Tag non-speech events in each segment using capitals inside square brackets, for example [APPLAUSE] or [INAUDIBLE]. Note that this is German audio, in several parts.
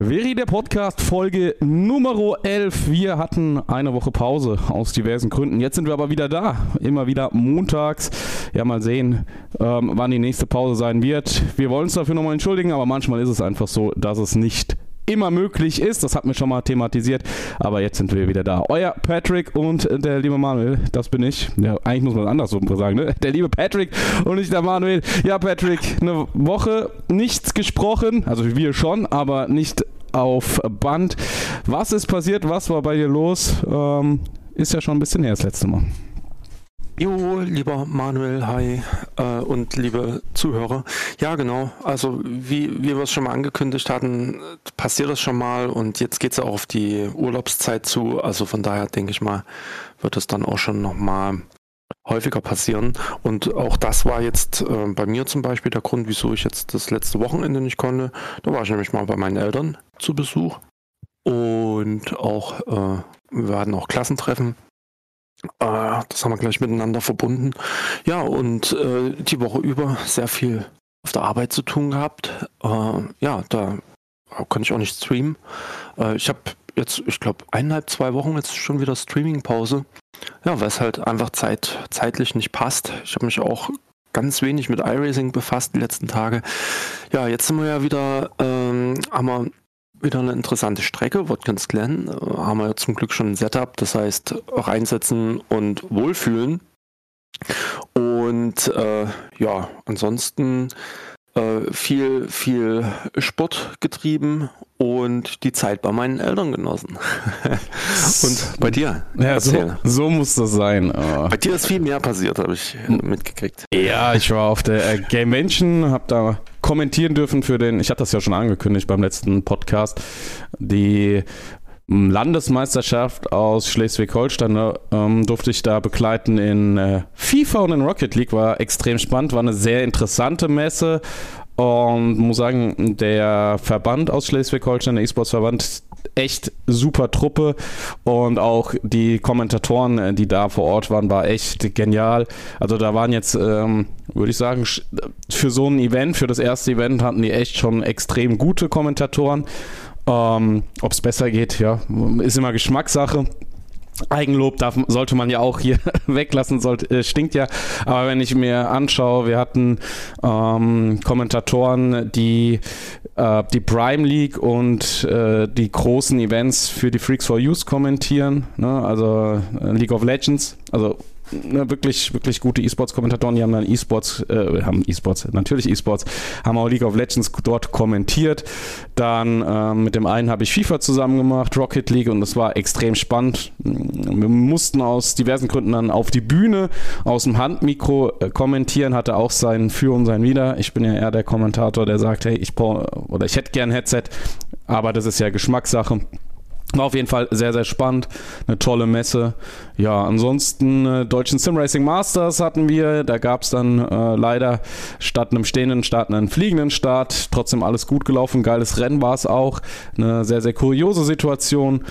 Veri, der Podcast, Folge Nummer 11. Wir hatten eine Woche Pause aus diversen Gründen. Jetzt sind wir aber wieder da. Immer wieder montags. Ja, mal sehen, ähm, wann die nächste Pause sein wird. Wir wollen uns dafür nochmal entschuldigen, aber manchmal ist es einfach so, dass es nicht immer möglich ist. Das hatten wir schon mal thematisiert. Aber jetzt sind wir wieder da. Euer Patrick und der liebe Manuel, das bin ich. Ja, eigentlich muss man anders so sagen, ne? Der liebe Patrick und nicht der Manuel. Ja, Patrick, eine Woche nichts gesprochen. Also wir schon, aber nicht auf Band. Was ist passiert? Was war bei dir los? Ähm, ist ja schon ein bisschen her das letzte Mal. Jo, lieber Manuel, hi äh, und liebe Zuhörer. Ja, genau. Also wie, wie wir es schon mal angekündigt hatten, passiert das schon mal und jetzt geht es ja auch auf die Urlaubszeit zu. Also von daher denke ich mal, wird es dann auch schon nochmal häufiger passieren. Und auch das war jetzt äh, bei mir zum Beispiel der Grund, wieso ich jetzt das letzte Wochenende nicht konnte. Da war ich nämlich mal bei meinen Eltern zu Besuch. Und auch, äh, wir hatten auch Klassentreffen das haben wir gleich miteinander verbunden. Ja, und äh, die Woche über sehr viel auf der Arbeit zu tun gehabt. Äh, ja, da konnte ich auch nicht streamen. Äh, ich habe jetzt, ich glaube, eineinhalb, zwei Wochen jetzt schon wieder Streaming-Pause. Ja, weil es halt einfach zeit, zeitlich nicht passt. Ich habe mich auch ganz wenig mit iRacing befasst die letzten Tage. Ja, jetzt sind wir ja wieder, ähm, haben wir wieder eine interessante Strecke, Watkins Glen. Äh, haben wir zum Glück schon ein Setup, das heißt reinsetzen und wohlfühlen. Und äh, ja, ansonsten äh, viel, viel Sport getrieben und die Zeit bei meinen Eltern genossen. [LAUGHS] und bei dir? Ja, so, so, muss das sein. Oh. Bei dir ist viel mehr passiert, habe ich mitgekriegt. Ja, ich war auf der äh, Game Mansion, habe da kommentieren dürfen für den, ich hatte das ja schon angekündigt beim letzten Podcast, die Landesmeisterschaft aus Schleswig-Holstein ne, ähm, durfte ich da begleiten in äh, FIFA und in Rocket League. War extrem spannend, war eine sehr interessante Messe. Und muss sagen, der Verband aus Schleswig-Holstein, der E-Sports-Verband, echt super Truppe und auch die Kommentatoren, äh, die da vor Ort waren, war echt genial. Also da waren jetzt, ähm, würde ich sagen, für so ein Event, für das erste Event hatten die echt schon extrem gute Kommentatoren. Ähm, Ob es besser geht, ja, ist immer Geschmackssache. Eigenlob darf, sollte man ja auch hier [LAUGHS] weglassen, sollte, äh, stinkt ja. Aber wenn ich mir anschaue, wir hatten ähm, Kommentatoren, die äh, die Prime League und äh, die großen Events für die Freaks for Use kommentieren, ne? also äh, League of Legends, also ne, wirklich, wirklich gute E-Sports-Kommentatoren, die haben dann E-Sports, äh, haben E-Sports, natürlich E-Sports, haben auch League of Legends dort kommentiert. Dann äh, mit dem einen habe ich FIFA zusammen gemacht, Rocket League, und das war extrem spannend. Wir mussten aus diversen Gründen dann auf die Bühne aus dem Handmikro äh, kommentieren, hatte auch sein Für und sein Wider. Ich bin ja eher der Kommentator, der sagt, hey, ich oder ich hätte gern ein Headset, aber das ist ja Geschmackssache. War auf jeden Fall sehr, sehr spannend. Eine tolle Messe. Ja, ansonsten äh, Deutschen Sim Racing Masters hatten wir. Da gab es dann äh, leider statt einem stehenden Start einen fliegenden Start. Trotzdem alles gut gelaufen. Geiles Rennen war es auch. Eine sehr, sehr kuriose Situation.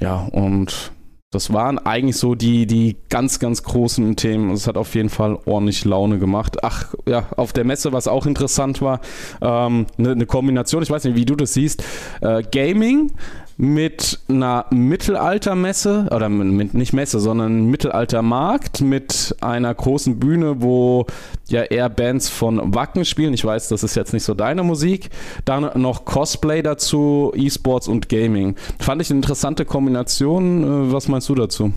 Ja, und das waren eigentlich so die, die ganz, ganz großen Themen. Es hat auf jeden Fall ordentlich Laune gemacht. Ach, ja, auf der Messe, was auch interessant war, ähm, eine, eine Kombination, ich weiß nicht, wie du das siehst, äh, Gaming mit einer Mittelaltermesse, oder mit, nicht Messe, sondern Mittelaltermarkt mit einer großen Bühne, wo ja eher Bands von Wacken spielen. Ich weiß, das ist jetzt nicht so deine Musik. Dann noch Cosplay dazu, E-Sports und Gaming. Fand ich eine interessante Kombination. Äh, was meinst du dazu?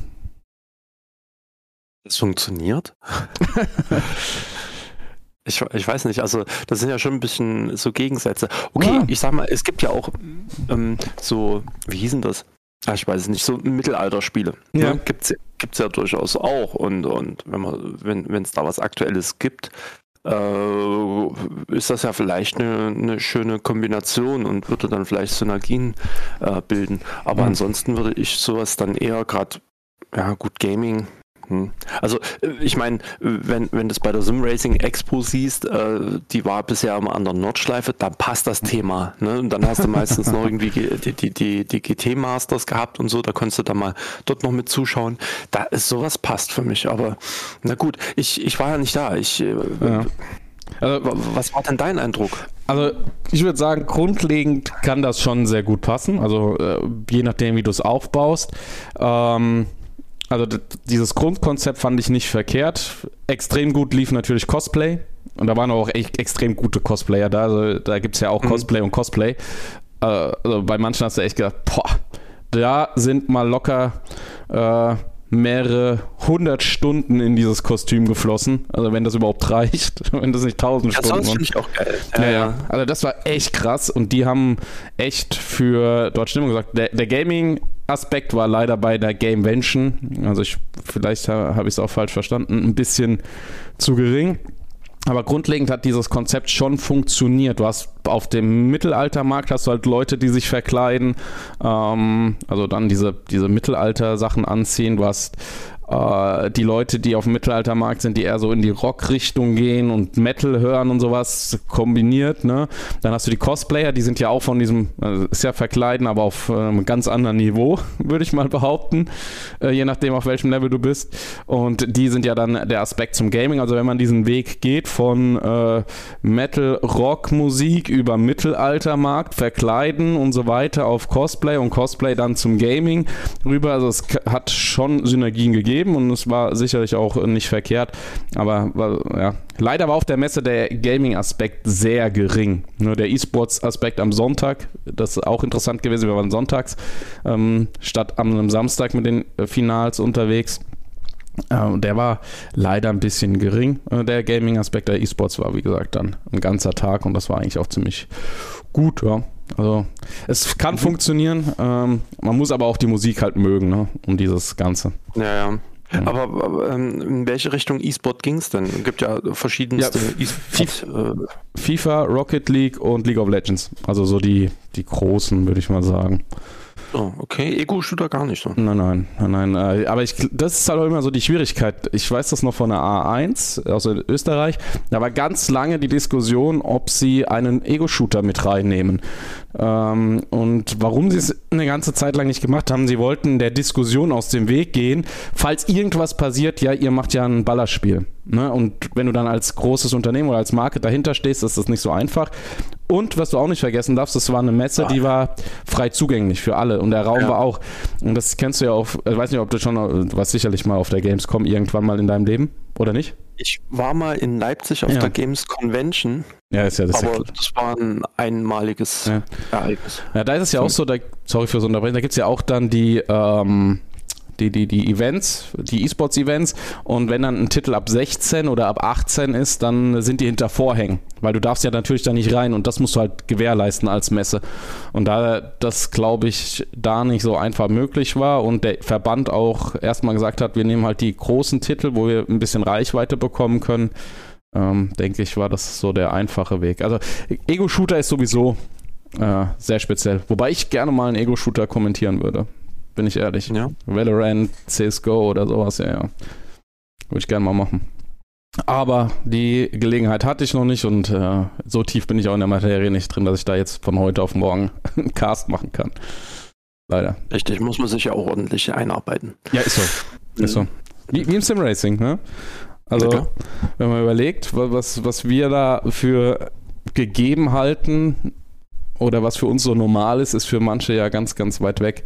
Es funktioniert. [LAUGHS] Ich, ich weiß nicht, also das sind ja schon ein bisschen so Gegensätze. Okay, ja. ich sag mal, es gibt ja auch ähm, so, wie hießen das? Ach, ich weiß es nicht, so Mittelalterspiele. Ne? Ja. Ne? Gibt es ja durchaus auch. Und, und wenn man, wenn es da was Aktuelles gibt, äh, ist das ja vielleicht eine, eine, schöne Kombination und würde dann vielleicht Synergien äh, bilden. Aber mhm. ansonsten würde ich sowas dann eher gerade, ja gut, Gaming. Also äh, ich meine, wenn, wenn du es bei der Sim Racing Expo siehst, äh, die war bisher immer an der Nordschleife, dann passt das Thema. Ne? Und dann hast du meistens noch irgendwie die, die, die, die GT Masters gehabt und so, da konntest du dann mal dort noch mit zuschauen. Da ist sowas passt für mich, aber na gut, ich, ich war ja nicht da. Ich, äh, ja. Also, was war denn dein Eindruck? Also ich würde sagen, grundlegend kann das schon sehr gut passen. Also äh, je nachdem, wie du es aufbaust. Ähm, also dieses Grundkonzept fand ich nicht verkehrt. Extrem gut lief natürlich Cosplay. Und da waren auch echt extrem gute Cosplayer da. Also, da gibt es ja auch mhm. Cosplay und Cosplay. Äh, also bei manchen hast du echt gedacht, boah, da sind mal locker äh, mehrere hundert Stunden in dieses Kostüm geflossen. Also wenn das überhaupt reicht, [LAUGHS] wenn das nicht tausend Stunden. Das finde ich auch geil. Ja, ja, Also das war echt krass und die haben echt für dort Stimmung gesagt. Der, der Gaming Aspekt war leider bei der Gamevention, also ich vielleicht habe ich es auch falsch verstanden, ein bisschen zu gering. Aber grundlegend hat dieses Konzept schon funktioniert. Du hast auf dem Mittelaltermarkt hast du halt Leute, die sich verkleiden, ähm, also dann diese, diese Mittelalter-Sachen anziehen. Du hast äh, die Leute, die auf dem Mittelaltermarkt sind, die eher so in die Rock-Richtung gehen und Metal hören und sowas kombiniert. Ne? Dann hast du die Cosplayer, die sind ja auch von diesem, also ist ja verkleiden, aber auf äh, einem ganz anderen Niveau, [LAUGHS] würde ich mal behaupten, äh, je nachdem, auf welchem Level du bist. Und die sind ja dann der Aspekt zum Gaming. Also wenn man diesen Weg geht von äh, Metal-Rock-Musik über Mittelaltermarkt, verkleiden und so weiter auf Cosplay und Cosplay dann zum Gaming rüber, also es hat schon Synergien gegeben gegeben und es war sicherlich auch nicht verkehrt. Aber ja, leider war auf der Messe der Gaming-Aspekt sehr gering. Nur der E-Sports-Aspekt am Sonntag, das ist auch interessant gewesen. Wir waren sonntags ähm, statt am Samstag mit den Finals unterwegs. Äh, der war leider ein bisschen gering. Äh, der Gaming-Aspekt der E-Sports war, wie gesagt, dann ein ganzer Tag und das war eigentlich auch ziemlich gut, ja. Also es kann mhm. funktionieren, ähm, man muss aber auch die Musik halt mögen, ne? um dieses Ganze. Ja, ja. Mhm. Aber, aber ähm, in welche Richtung E-Sport ging es denn? Es gibt ja verschiedenste ja, FIFA, äh, FIFA, Rocket League und League of Legends. Also so die, die großen, würde ich mal sagen. Oh, okay. Ego-Shooter gar nicht so. Nein, nein, nein, nein. Äh, aber ich, das ist halt auch immer so die Schwierigkeit. Ich weiß das noch von der A1 aus Österreich. Da war ganz lange die Diskussion, ob sie einen Ego-Shooter mit reinnehmen. Ähm, und warum sie es eine ganze Zeit lang nicht gemacht haben, sie wollten der Diskussion aus dem Weg gehen. Falls irgendwas passiert, ja, ihr macht ja ein Ballerspiel. Ne? Und wenn du dann als großes Unternehmen oder als Marke dahinter stehst, ist das nicht so einfach. Und was du auch nicht vergessen darfst, das war eine Messe, die war frei zugänglich für alle und der Raum ja. war auch. Und das kennst du ja auch, ich weiß nicht, ob du schon, du warst sicherlich mal auf der Gamescom irgendwann mal in deinem Leben, oder nicht? Ich war mal in Leipzig auf ja. der Games Convention. Ja, ist ja das. Aber das war ein einmaliges ja. Ereignis. Ja, da ist es ja auch so, da, sorry fürs Unterbrechen, da gibt es ja auch dann die, ähm, die, die, die Events, die E-Sports-Events. Und wenn dann ein Titel ab 16 oder ab 18 ist, dann sind die hinter Vorhängen. Weil du darfst ja natürlich da nicht rein und das musst du halt gewährleisten als Messe. Und da das, glaube ich, da nicht so einfach möglich war und der Verband auch erstmal gesagt hat, wir nehmen halt die großen Titel, wo wir ein bisschen Reichweite bekommen können, ähm, denke ich, war das so der einfache Weg. Also Ego-Shooter ist sowieso äh, sehr speziell. Wobei ich gerne mal einen Ego-Shooter kommentieren würde bin ich ehrlich. Ja. Valorant, CSGO oder sowas, ja, ja. Würde ich gerne mal machen. Aber die Gelegenheit hatte ich noch nicht und äh, so tief bin ich auch in der Materie nicht drin, dass ich da jetzt von heute auf morgen [LAUGHS] einen Cast machen kann. Leider. Richtig, muss man sich ja auch ordentlich einarbeiten. Ja, ist so. Ist so. Wie, wie im Simracing, ne? Also, ja, wenn man überlegt, was, was wir da für gegeben halten oder was für uns so normal ist, ist für manche ja ganz, ganz weit weg.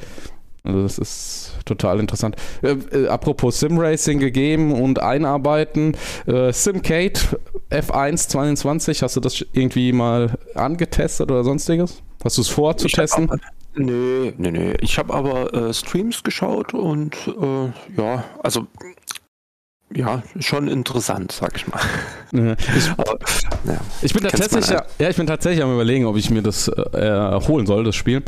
Also das ist total interessant. Äh, äh, apropos Simracing gegeben und einarbeiten. Äh, Simcade F1 22, hast du das irgendwie mal angetestet oder sonstiges? Hast du es vor zu testen? Aber, nee, nee, nee. Ich habe aber äh, Streams geschaut und äh, ja, also ja, schon interessant, sag ich mal. Ja, ich, [LAUGHS] Aber, ja, ich, bin tatsächlich, ja, ja, ich bin tatsächlich am überlegen, ob ich mir das äh, holen soll, das Spiel.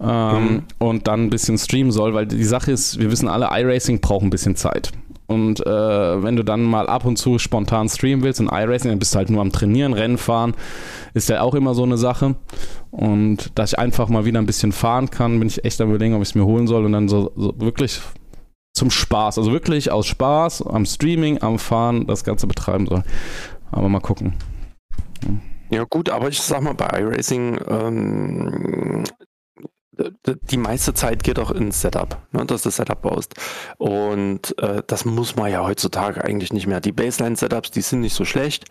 Ähm, mhm. Und dann ein bisschen streamen soll, weil die Sache ist, wir wissen alle, iRacing braucht ein bisschen Zeit. Und äh, wenn du dann mal ab und zu spontan streamen willst in iRacing, dann bist du halt nur am Trainieren, Rennen fahren, ist ja auch immer so eine Sache. Und dass ich einfach mal wieder ein bisschen fahren kann, bin ich echt am überlegen, ob ich es mir holen soll und dann so, so wirklich zum Spaß, also wirklich aus Spaß am Streaming, am Fahren das Ganze betreiben soll. Aber mal gucken. Ja gut, aber ich sag mal bei iRacing, ähm, die meiste Zeit geht auch ins Setup, ne, dass du das Setup baust. Und äh, das muss man ja heutzutage eigentlich nicht mehr. Die Baseline-Setups, die sind nicht so schlecht.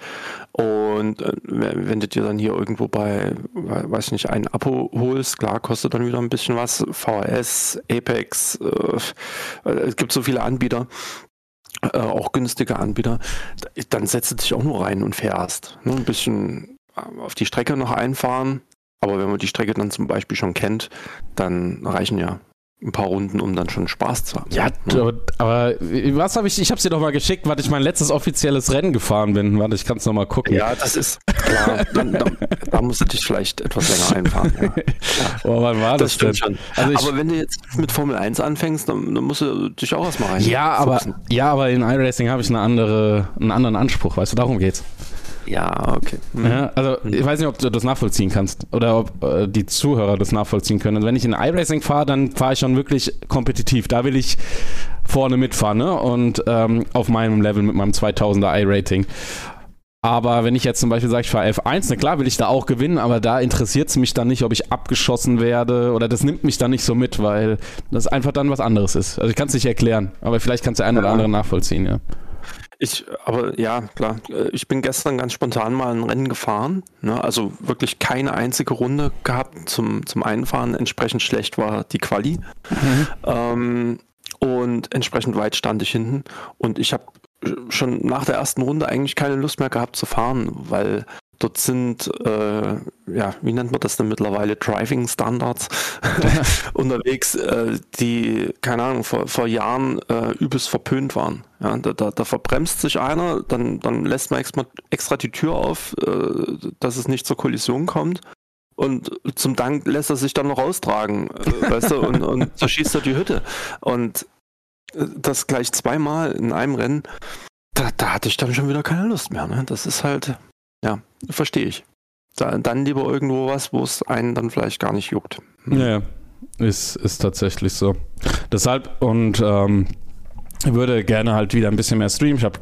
Und äh, wenn du dir dann hier irgendwo bei, weiß nicht, ein Abo holst, klar, kostet dann wieder ein bisschen was. VHS, Apex, äh, es gibt so viele Anbieter. Äh, auch günstige Anbieter, dann setzt du dich auch nur rein und fährst. Ne, ein bisschen auf die Strecke noch einfahren, aber wenn man die Strecke dann zum Beispiel schon kennt, dann reichen ja ein paar Runden, um dann schon Spaß zu haben. Ja, ne? aber was habe ich, ich habe es dir doch mal geschickt, weil ich mein letztes offizielles Rennen gefahren bin. Warte, ich kann es nochmal gucken. Ja, das ist klar. dann, da, da musst du dich vielleicht etwas länger einfahren. Ja. [LAUGHS] Oh, wann war das, das denn? Also aber wenn du jetzt mit Formel 1 anfängst, dann, dann musst du dich auch erstmal rein. Ja, aber, ja, aber in iRacing habe ich eine andere, einen anderen Anspruch, weißt du, darum geht's. Ja, okay. Mhm. Ja, also ich weiß nicht, ob du das nachvollziehen kannst oder ob äh, die Zuhörer das nachvollziehen können. Also wenn ich in iRacing fahre, dann fahre ich schon wirklich kompetitiv. Da will ich vorne mitfahren ne? und ähm, auf meinem Level mit meinem 2000er i-Rating. Aber wenn ich jetzt zum Beispiel sage, ich fahre F1, na klar will ich da auch gewinnen, aber da interessiert es mich dann nicht, ob ich abgeschossen werde oder das nimmt mich dann nicht so mit, weil das einfach dann was anderes ist. Also ich kann es nicht erklären, aber vielleicht kannst du ein oder andere nachvollziehen, ja. Ich, aber ja, klar. Äh, ich bin gestern ganz spontan mal ein Rennen gefahren. Ne? Also wirklich keine einzige Runde gehabt zum, zum Einfahren. Entsprechend schlecht war die Quali. Mhm. Ähm, und entsprechend weit stand ich hinten. Und ich habe schon nach der ersten Runde eigentlich keine Lust mehr gehabt zu fahren, weil Dort sind, äh, ja, wie nennt man das denn mittlerweile, Driving Standards [LAUGHS] unterwegs, äh, die, keine Ahnung, vor, vor Jahren äh, übelst verpönt waren. Ja, da, da, da, verbremst sich einer, dann, dann lässt man extra, extra die Tür auf, äh, dass es nicht zur Kollision kommt. Und zum Dank lässt er sich dann noch raustragen, äh, weißt du, und, und [LAUGHS] zerschießt er die Hütte. Und äh, das gleich zweimal in einem Rennen, da, da hatte ich dann schon wieder keine Lust mehr. Ne? Das ist halt, ja, verstehe ich. Dann lieber irgendwo was, wo es einen dann vielleicht gar nicht juckt. Hm. Ja, ist, ist tatsächlich so. Deshalb und ähm, würde gerne halt wieder ein bisschen mehr streamen. Ich habe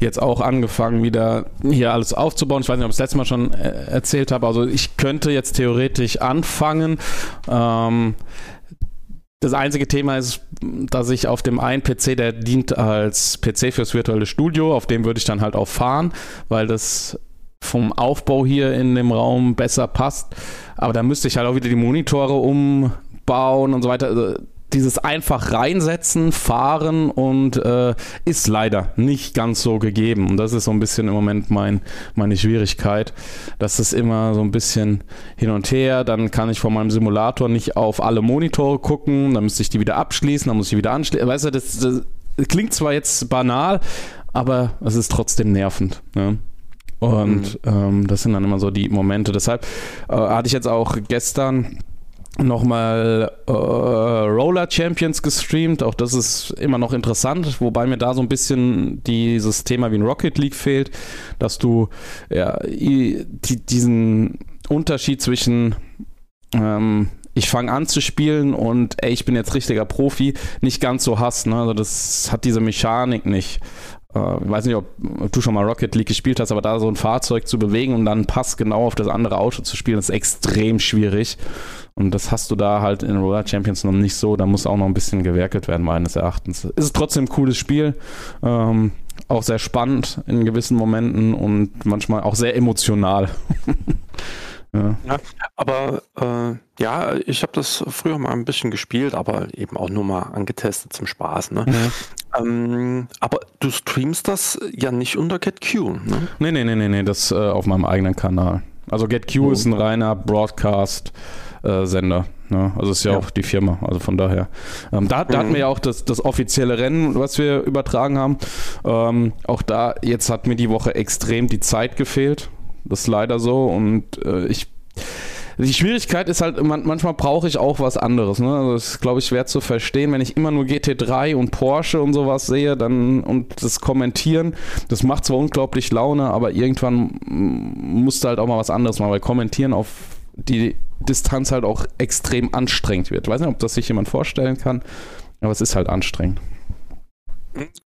jetzt auch angefangen, wieder hier alles aufzubauen. Ich weiß nicht, ob ich das letzte Mal schon äh, erzählt habe. Also ich könnte jetzt theoretisch anfangen. Ähm, das einzige Thema ist, dass ich auf dem einen PC, der dient als PC fürs virtuelle Studio, auf dem würde ich dann halt auch fahren, weil das vom Aufbau hier in dem Raum besser passt. Aber da müsste ich halt auch wieder die Monitore umbauen und so weiter. Also dieses einfach reinsetzen, fahren und äh, ist leider nicht ganz so gegeben. Und das ist so ein bisschen im Moment mein, meine Schwierigkeit, dass es immer so ein bisschen hin und her, dann kann ich von meinem Simulator nicht auf alle Monitore gucken, dann müsste ich die wieder abschließen, dann muss ich wieder anschließen. Weißt du, das, das klingt zwar jetzt banal, aber es ist trotzdem nervend. Ne? Und mhm. ähm, das sind dann immer so die Momente. Deshalb äh, hatte ich jetzt auch gestern nochmal äh, Roller Champions gestreamt. Auch das ist immer noch interessant, wobei mir da so ein bisschen dieses Thema wie in Rocket League fehlt, dass du ja, die, diesen Unterschied zwischen ähm, ich fange an zu spielen und ey, ich bin jetzt richtiger Profi, nicht ganz so hast. Ne? Also das hat diese Mechanik nicht ich weiß nicht, ob, ob, du schon mal Rocket League gespielt hast, aber da so ein Fahrzeug zu bewegen und dann Pass genau auf das andere Auto zu spielen, ist extrem schwierig. Und das hast du da halt in Roller Champions noch nicht so. Da muss auch noch ein bisschen gewerkelt werden, meines Erachtens. Ist trotzdem ein cooles Spiel. Ähm, auch sehr spannend in gewissen Momenten und manchmal auch sehr emotional. [LAUGHS] ja. ja. aber äh, ja, ich habe das früher mal ein bisschen gespielt, aber eben auch nur mal angetestet zum Spaß. Ne? Ja. Ähm, aber du streamst das ja nicht unter GetQ, ne? Nee, nee, nee, nee, nee das äh, auf meinem eigenen Kanal. Also GetQ oh. ist ein reiner Broadcast-Sender. Äh, ne? Also ist ja, ja, auch die Firma, also von daher. Ähm, da, da mhm. hatten wir ja auch das, das offizielle Rennen, was wir übertragen haben. Ähm, auch da, jetzt hat mir die Woche extrem die Zeit gefehlt. Das ist leider so und äh, ich die Schwierigkeit ist halt, man, manchmal brauche ich auch was anderes. Ne? Also das ist, glaube ich, schwer zu verstehen. Wenn ich immer nur GT3 und Porsche und sowas sehe, dann und das Kommentieren, das macht zwar unglaublich Laune, aber irgendwann musst du halt auch mal was anderes machen, weil Kommentieren auf die Distanz halt auch extrem anstrengend wird. Ich weiß nicht, ob das sich jemand vorstellen kann, aber es ist halt anstrengend.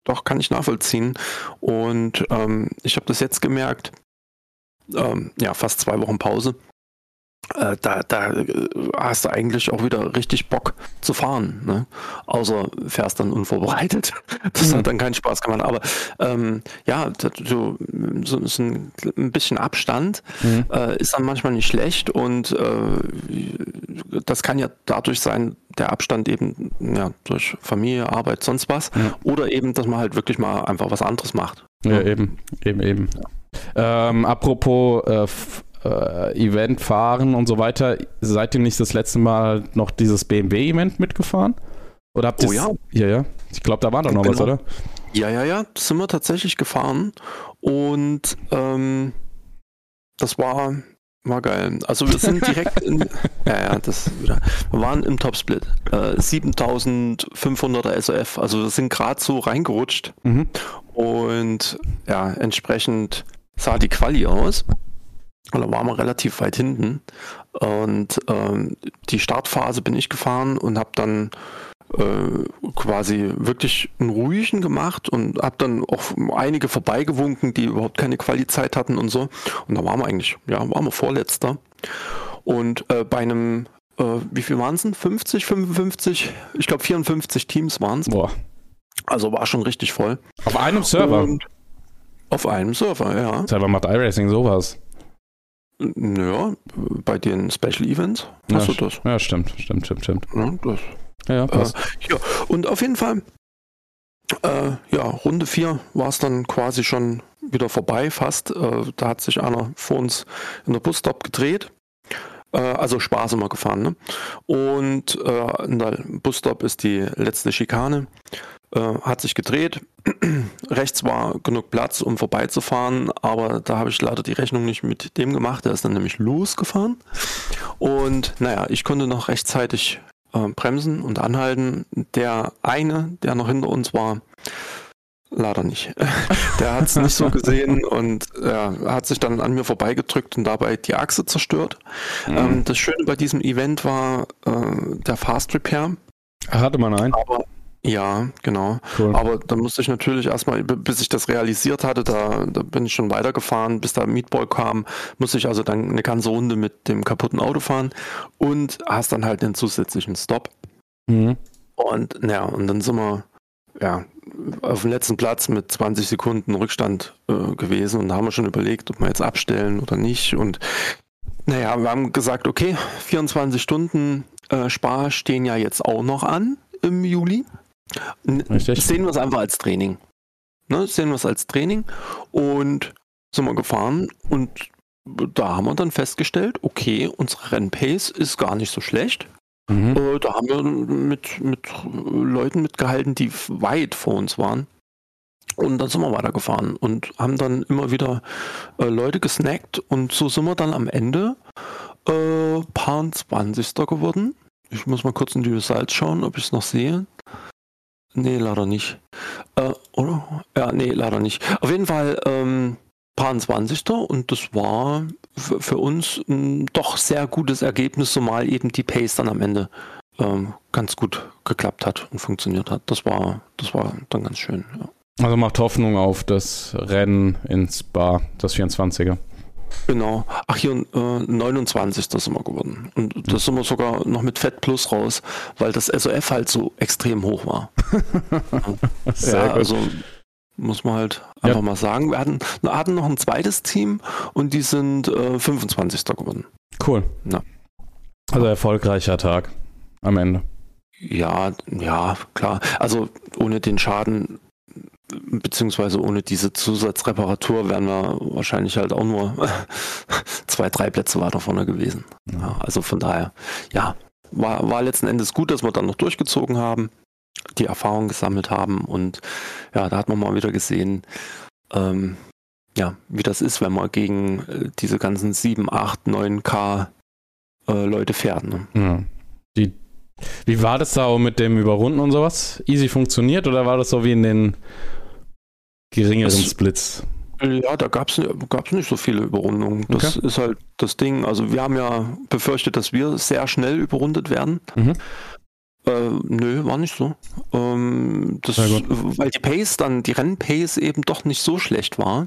Doch, kann ich nachvollziehen. Und ähm, ich habe das jetzt gemerkt, ähm, ja, fast zwei Wochen Pause äh, da, da äh, hast du eigentlich auch wieder richtig Bock zu fahren. Ne? Außer fährst dann unvorbereitet. [LAUGHS] Das mhm. hat dann keinen Spaß gemacht. Aber ähm, ja, so, so, so ein, ein, bisschen Abstand mhm. äh, ist dann manchmal nicht schlecht und äh, das kann ja dadurch sein, der Abstand eben ja, durch Familie, Arbeit, sonst was. Ja. Oder eben, dass man halt wirklich mal einfach was anderes macht. Ja, eben, eben, eben. Ähm, apropos äh, äh, Event fahren und so weiter. Seid ihr nicht das letzte Mal noch dieses BMW-Event mitgefahren? Oder habt ihr Oh ja. Ja, ja. Ich glaube, da war doch noch genau. was, oder? Ja, ja, ja. Sind wir tatsächlich gefahren. Und ähm, das war, war geil. Also wir sind direkt in, [LAUGHS] ja, ja, das wieder. Wir waren im Topsplit. Äh, 7500er SOF. Also wir sind gerade so reingerutscht. Mhm. Und ja, entsprechend sah die Quali aus. Und da waren wir relativ weit hinten. Und ähm, die Startphase bin ich gefahren und habe dann äh, quasi wirklich einen ruhigen gemacht und habe dann auch einige vorbeigewunken, die überhaupt keine Qualizeit hatten und so. Und da waren wir eigentlich, ja, waren wir Vorletzter. Und äh, bei einem, äh, wie viel waren es denn? 50, 55? Ich glaube 54 Teams waren es. Boah. Also war schon richtig voll. Auf einem Server? Und auf einem Server, ja. Server macht iRacing sowas. Ja, bei den Special Events hast ja, du das. Ja, stimmt, stimmt, stimmt, stimmt. Ja, das, ja, passt. Äh, ja, und auf jeden Fall, äh, ja, Runde 4 war es dann quasi schon wieder vorbei, fast. Äh, da hat sich einer vor uns in der Busstop gedreht. Äh, also Spaß immer gefahren, ne? Und äh, in der Busstop ist die letzte Schikane. Äh, hat sich gedreht. [CLEARS THROAT] Rechts war genug Platz, um vorbeizufahren, aber da habe ich leider die Rechnung nicht mit dem gemacht. Der ist dann nämlich losgefahren. Und naja, ich konnte noch rechtzeitig äh, bremsen und anhalten. Der eine, der noch hinter uns war, leider nicht. [LAUGHS] Der hat es nicht so gesehen [LAUGHS] und ja, hat sich dann an mir vorbeigedrückt und dabei die Achse zerstört. Mhm. Ähm, das Schöne bei diesem Event war äh, der Fast Repair. Hatte man einen? Aber ja, genau. Cool. Aber da musste ich natürlich erstmal, bis ich das realisiert hatte, da, da bin ich schon weitergefahren, bis da Meatball kam, musste ich also dann eine ganze Runde mit dem kaputten Auto fahren und hast dann halt den zusätzlichen Stop. Mhm. Und ja, und dann sind wir ja, auf dem letzten Platz mit 20 Sekunden Rückstand äh, gewesen und da haben wir schon überlegt, ob wir jetzt abstellen oder nicht. Und naja, wir haben gesagt, okay, 24 Stunden äh, Spar stehen ja jetzt auch noch an im Juli. Richtig. Sehen wir es einfach als Training. Ne, sehen wir es als Training und sind wir gefahren und da haben wir dann festgestellt, okay, unsere Rennpace ist gar nicht so schlecht. Mhm. Äh, da haben wir mit, mit Leuten mitgehalten, die weit vor uns waren. Und dann sind wir weitergefahren und haben dann immer wieder äh, Leute gesnackt und so sind wir dann am Ende äh, paar 20. geworden. Ich muss mal kurz in die Results schauen, ob ich es noch sehe. Nee, leider nicht. Äh, oder? Ja, nee, leider nicht. Auf jeden Fall ähm, Paar 20. und das war für uns ein doch sehr gutes Ergebnis, zumal eben die Pace dann am Ende ähm, ganz gut geklappt hat und funktioniert hat. Das war, das war dann ganz schön. Ja. Also macht Hoffnung auf das Rennen ins Bar, das 24er. Genau. Ach hier, äh, 29. sind wir geworden. Und das hm. sind wir sogar noch mit Fett Plus raus, weil das SOF halt so extrem hoch war. [LAUGHS] Sehr ja, gut. also muss man halt einfach ja. mal sagen. Wir hatten, wir hatten noch ein zweites Team und die sind äh, 25. geworden. Cool. Ja. Also erfolgreicher Tag am Ende. Ja, ja, klar. Also ohne den Schaden beziehungsweise ohne diese Zusatzreparatur wären wir wahrscheinlich halt auch nur [LAUGHS] zwei, drei Plätze weiter vorne gewesen. Ja, also von daher, ja, war, war letzten Endes gut, dass wir dann noch durchgezogen haben, die Erfahrung gesammelt haben und ja, da hat man mal wieder gesehen, ähm, ja, wie das ist, wenn man gegen äh, diese ganzen 7, 8, 9K äh, Leute fährt. Ne? Ja. Die, wie war das da mit dem Überrunden und sowas? Easy funktioniert oder war das so wie in den geringeren das, Splits. Ja, da gab es nicht so viele Überrundungen. Das okay. ist halt das Ding. Also wir haben ja befürchtet, dass wir sehr schnell überrundet werden. Mhm. Äh, nö, war nicht so. Ähm, das, weil die Pace dann, die Rennpace eben doch nicht so schlecht war.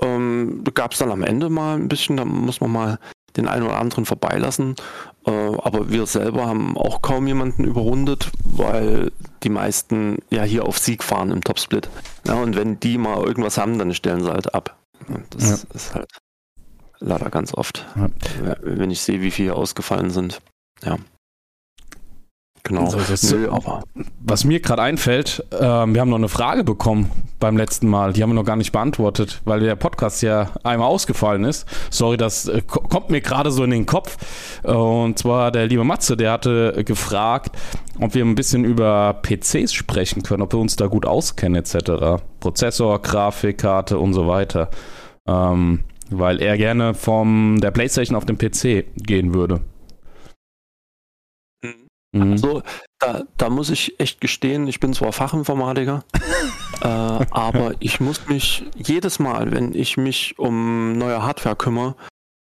Ähm, gab es dann am Ende mal ein bisschen, da muss man mal den einen oder anderen vorbeilassen. Äh, aber wir selber haben auch kaum jemanden überrundet, weil die meisten ja hier auf Sieg fahren im Topsplit. Ja, und wenn die mal irgendwas haben, dann stellen sie halt ab. Das ja. ist halt leider ganz oft, ja. wenn ich sehe, wie viele ausgefallen sind. Ja. Genau. Also das, Nö, aber was mir gerade einfällt, äh, wir haben noch eine Frage bekommen beim letzten Mal. Die haben wir noch gar nicht beantwortet, weil der Podcast ja einmal ausgefallen ist. Sorry, das äh, kommt mir gerade so in den Kopf. Äh, und zwar der liebe Matze, der hatte gefragt, ob wir ein bisschen über PCs sprechen können, ob wir uns da gut auskennen etc. Prozessor, Grafikkarte und so weiter. Ähm, weil er gerne von der PlayStation auf den PC gehen würde. Mhm. Also da, da muss ich echt gestehen, ich bin zwar Fachinformatiker, [LAUGHS] äh, aber ich muss mich jedes Mal, wenn ich mich um neue Hardware kümmere,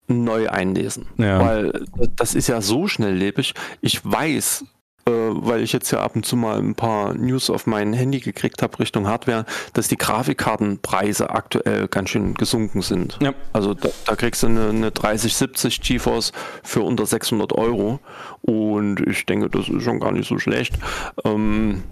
neu einlesen. Ja. Weil das ist ja so schnelllebig. Ich weiß, äh, weil ich jetzt ja ab und zu mal ein paar News auf mein Handy gekriegt habe Richtung Hardware, dass die Grafikkartenpreise aktuell ganz schön gesunken sind. Ja. Also da, da, kriegst du eine, eine 3070 GeForce für unter 600 Euro und ich denke, das ist schon gar nicht so schlecht. Ähm,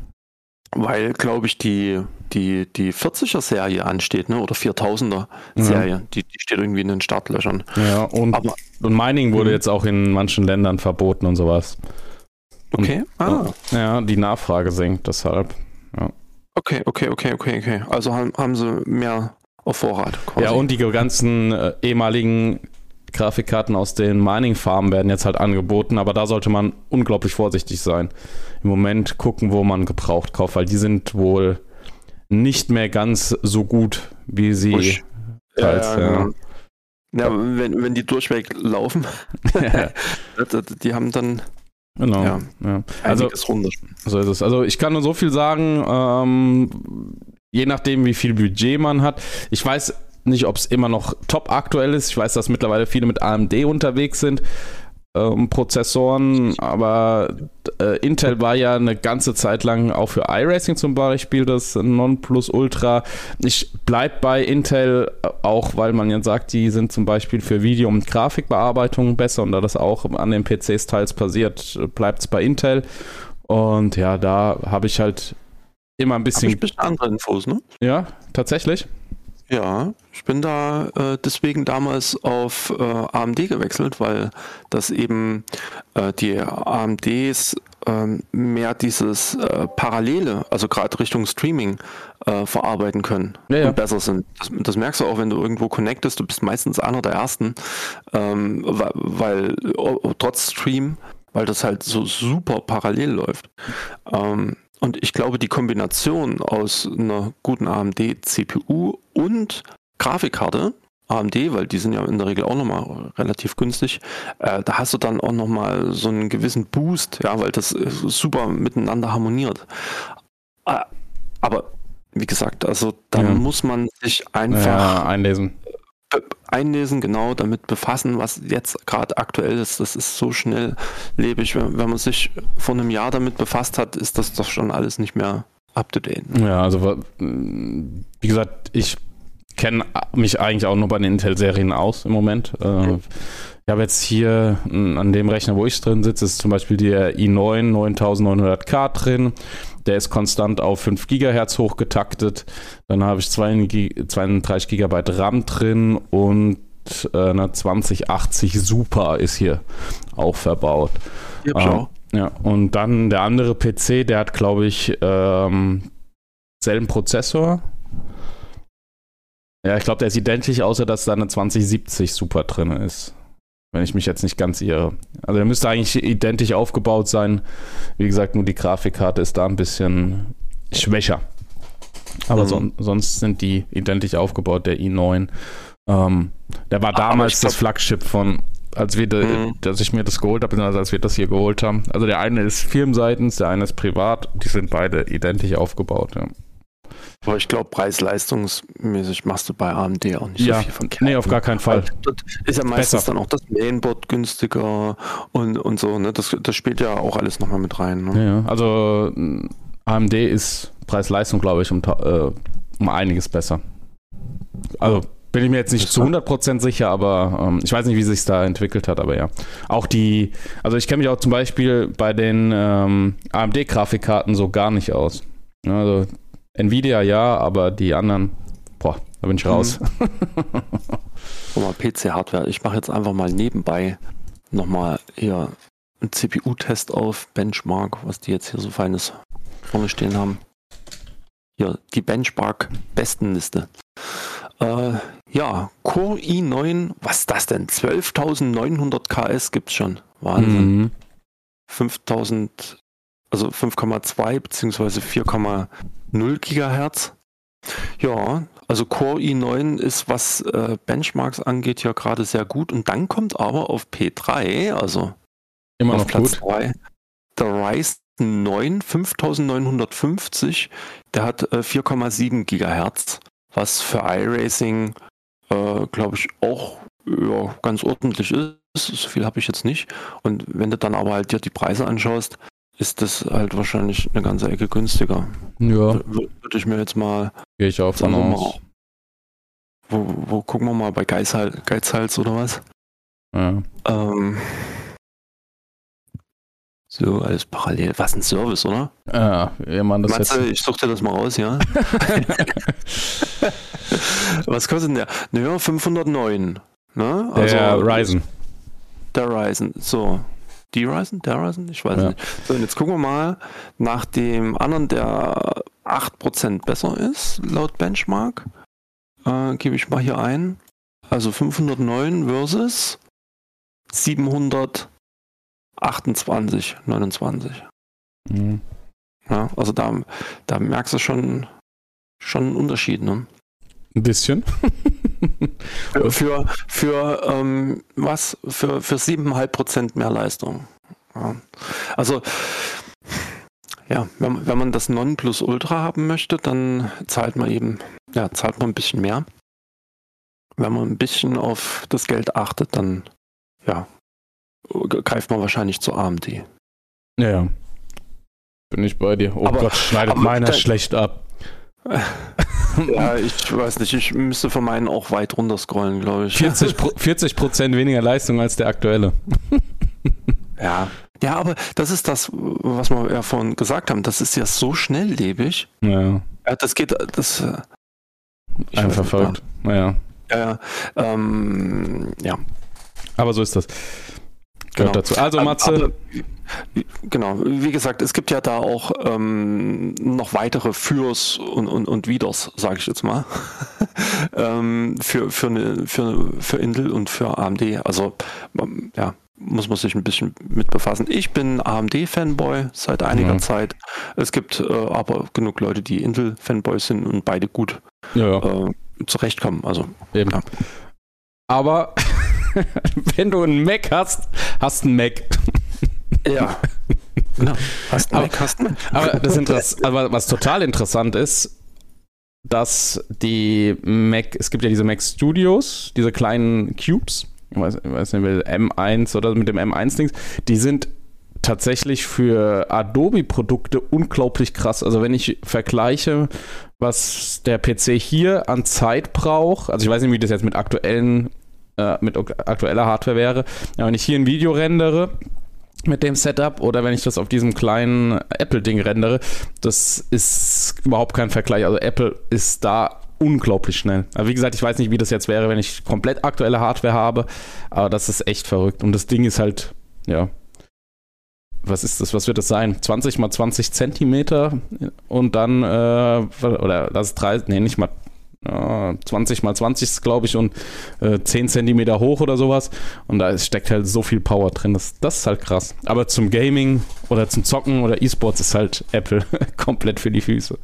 weil, glaube ich, die, die, die 40er-Serie ansteht, ne? oder 4000er-Serie, ja. die, die steht irgendwie in den Startlöchern. Ja, und, Aber, und Mining wurde mhm. jetzt auch in manchen Ländern verboten und sowas. Okay. ah. Ja, die Nachfrage sinkt deshalb. Ja. Okay, okay, okay, okay, okay. Also haben, haben sie mehr auf Vorrat. Quasi. Ja, und die ganzen äh, ehemaligen Grafikkarten aus den Mining-Farmen werden jetzt halt angeboten, aber da sollte man unglaublich vorsichtig sein. Im Moment gucken, wo man gebraucht kauft, weil die sind wohl nicht mehr ganz so gut, wie sie Usch. teils. Ja, ja, genau. ja. wenn, wenn die durchweg laufen, [LAUGHS] [LAUGHS] die haben dann Genau. Ja, ja. Also, so ist es. Also ich kann nur so viel sagen, ähm, je nachdem, wie viel Budget man hat. Ich weiß nicht, ob es immer noch top aktuell ist. Ich weiß, dass mittlerweile viele mit AMD unterwegs sind ähm, Prozessoren, aber äh, Intel war ja eine ganze Zeit lang auch für iRacing zum Beispiel das Nonplusultra. Ich bleibe bei Intel äh, auch, weil man ja sagt, die sind zum Beispiel für Video- und Grafikbearbeitung besser und da das auch an den PCs teils passiert, bleibt es bei Intel. Und ja, da habe ich halt immer ein bisschen. Hab ich ein bisschen andere Infos, ne? Ja, tatsächlich. Ja, ich bin da äh, deswegen damals auf äh, AMD gewechselt, weil das eben äh, die AMDs ähm, mehr dieses äh, Parallele, also gerade Richtung Streaming, äh, verarbeiten können ja, ja. und besser sind. Das, das, merkst du auch, wenn du irgendwo connectest, du bist meistens einer der ersten, ähm, weil, weil trotz Stream, weil das halt so super parallel läuft. Ähm, und ich glaube, die Kombination aus einer guten AMD-CPU und Grafikkarte, AMD, weil die sind ja in der Regel auch nochmal relativ günstig, äh, da hast du dann auch nochmal so einen gewissen Boost, ja, weil das super miteinander harmoniert. Äh, aber wie gesagt, also da ja. muss man sich einfach ja, einlesen einlesen, genau damit befassen, was jetzt gerade aktuell ist. Das ist so schnelllebig. Wenn, wenn man sich vor einem Jahr damit befasst hat, ist das doch schon alles nicht mehr up to date. Ja, also wie gesagt, ich kenne mich eigentlich auch nur bei den Intel-Serien aus im Moment. Mhm. Ich habe jetzt hier an dem Rechner, wo ich drin sitze, ist zum Beispiel der i9 9900K drin. Der ist konstant auf 5 GHz hochgetaktet. Dann habe ich 32 GB RAM drin und äh, eine 2080 Super ist hier auch verbaut. Ja, äh, ja, und dann der andere PC, der hat, glaube ich, ähm, selben Prozessor. Ja, ich glaube, der ist identisch, außer dass da eine 2070 Super drin ist wenn ich mich jetzt nicht ganz irre. Also der müsste eigentlich identisch aufgebaut sein. Wie gesagt, nur die Grafikkarte ist da ein bisschen schwächer. Aber mhm. son sonst sind die identisch aufgebaut, der i9. Ähm, der war damals das Flaggschiff von, als wir, de, mhm. dass ich mir das geholt habe, also als wir das hier geholt haben. Also der eine ist firmenseitens, der eine ist privat. Die sind beide identisch aufgebaut. Ja. Aber ich glaube, preis-leistungsmäßig machst du bei AMD auch nicht ja, so viel verkehrt. Nee, auf gar keinen Fall. Dort ist ja meistens Besser. dann auch das Mainboard günstiger und, und so. Ne? Das, das spielt ja auch alles nochmal mit rein. Ne? Ja, also AMD ist Preis-Leistung, glaube ich, um, äh, um einiges besser. Also Bin ich mir jetzt nicht zu 100% sicher, aber ähm, ich weiß nicht, wie sich da entwickelt hat, aber ja. Auch die, also ich kenne mich auch zum Beispiel bei den ähm, AMD-Grafikkarten so gar nicht aus. Also Nvidia ja, aber die anderen, boah, da bin ich raus. Mhm. [LAUGHS] Guck mal, PC-Hardware. Ich mache jetzt einfach mal nebenbei nochmal hier einen CPU-Test auf Benchmark, was die jetzt hier so feines vorne stehen haben. Hier, die Benchmark-Bestenliste. Äh, ja, Core i9, was ist das denn? 12.900 KS gibt es schon. Wahnsinn. Mhm. 5000, also 5,2 bzw. 4,0 Gigahertz. Ja, also Core i9 ist, was äh, Benchmarks angeht, ja gerade sehr gut. Und dann kommt aber auf P3, also immer noch Platz gut. 3, der Ryzen 9 5950, der hat äh, 4,7 Gigahertz was für iRacing, äh, glaube ich, auch ja, ganz ordentlich ist. So viel habe ich jetzt nicht. Und wenn du dann aber halt dir die Preise anschaust, ist das halt wahrscheinlich eine ganze Ecke günstiger. Ja. Würde ich mir jetzt mal. Gehe ich auch von aus. Wo, wo gucken wir mal bei Geizhals, Geizhals oder was? Ja. Ähm, so, alles parallel. Was ein Service, oder? Ja, ja man, das Meinst du, ich such dir das mal raus, ja? [LAUGHS] Was kostet denn der? Naja, 509. Ne? Also, der Ryzen. Der Ryzen, so. Die Ryzen? Der Ryzen? Ich weiß ja. nicht. So, und jetzt gucken wir mal nach dem anderen, der 8% besser ist, laut Benchmark. Äh, Gebe ich mal hier ein. Also 509 versus 700. 28, 29. Mhm. Ja, also da, da merkst du schon, schon einen Unterschied. Ne? Ein bisschen. [LAUGHS] für für, ähm, was? Für, für 7,5% mehr Leistung. Ja. Also ja, wenn, wenn man das Nonplusultra haben möchte, dann zahlt man eben, ja, zahlt man ein bisschen mehr. Wenn man ein bisschen auf das Geld achtet, dann ja, greift man wahrscheinlich zu AMD. Ja, ja. Bin ich bei dir. Oh aber, Gott, schneidet meiner schlecht ab. Ja, ich weiß nicht, ich müsste von meinen auch weit runter scrollen, glaube ich. 40, Pro 40 Prozent weniger Leistung als der aktuelle. [LAUGHS] ja. Ja, aber das ist das, was wir ja vorhin gesagt haben. Das ist ja so schnelllebig. Ja. ja das geht, das. Einfach verrückt. Naja. Ja, ja. Ähm, ja. Aber so ist das. Gehört genau. dazu. Also Matze. Aber, genau, wie gesagt, es gibt ja da auch ähm, noch weitere Fürs und, und, und Widers, sage ich jetzt mal, [LAUGHS] ähm, für, für, eine, für, für Intel und für AMD. Also ähm, ja, muss man sich ein bisschen mit befassen. Ich bin AMD-Fanboy seit einiger ja. Zeit. Es gibt äh, aber genug Leute, die Intel-Fanboys sind und beide gut ja. äh, zurechtkommen. Also, Eben. Ja. Aber [LAUGHS] wenn du einen Mac hast, hast du einen Mac. Ja. Genau. Hast einen Mac, hast einen Mac. Aber, das Interess aber was total interessant ist, dass die Mac, es gibt ja diese Mac Studios, diese kleinen Cubes, ich weiß, ich weiß nicht, M1 oder mit dem M1-Dings, die sind tatsächlich für Adobe-Produkte unglaublich krass. Also wenn ich vergleiche, was der PC hier an Zeit braucht, also ich weiß nicht, wie das jetzt mit aktuellen äh, mit aktueller Hardware wäre. Ja, wenn ich hier ein Video rendere, mit dem Setup oder wenn ich das auf diesem kleinen Apple-Ding rendere, das ist überhaupt kein Vergleich. Also Apple ist da unglaublich schnell. Aber wie gesagt, ich weiß nicht, wie das jetzt wäre, wenn ich komplett aktuelle Hardware habe, aber das ist echt verrückt. Und das Ding ist halt, ja, was ist das, was wird das sein? 20 mal 20 Zentimeter und dann, äh, oder das ist 30, nee, nicht mal 20 mal 20 ist, glaube ich, und äh, 10 Zentimeter hoch oder sowas. Und da steckt halt so viel Power drin. Das, das ist halt krass. Aber zum Gaming oder zum Zocken oder E-Sports ist halt Apple [LAUGHS] komplett für die Füße.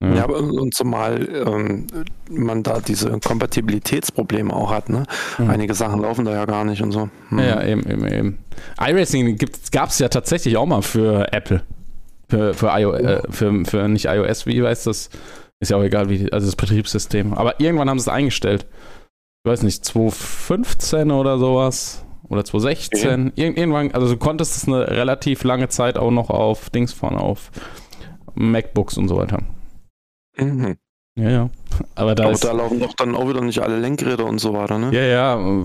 Ja, ja aber und zumal ähm, man da diese Kompatibilitätsprobleme auch hat, ne? Mhm. Einige Sachen laufen da ja gar nicht und so. Mhm. Ja, eben, eben, eben. iRacing gab es ja tatsächlich auch mal für Apple. Für, für, IO, äh, für, für nicht iOS, wie heißt das? Ist ja auch egal, wie, also das Betriebssystem. Aber irgendwann haben sie es eingestellt. Ich weiß nicht, 2015 oder sowas. Oder 2016. Okay. Ir irgendwann, also du konntest es eine relativ lange Zeit auch noch auf Dings fahren, auf MacBooks und so weiter. Mhm. Ja, ja. Aber da, Aber ist, da laufen doch dann auch wieder nicht alle Lenkräder und so weiter, ne? ja, ja.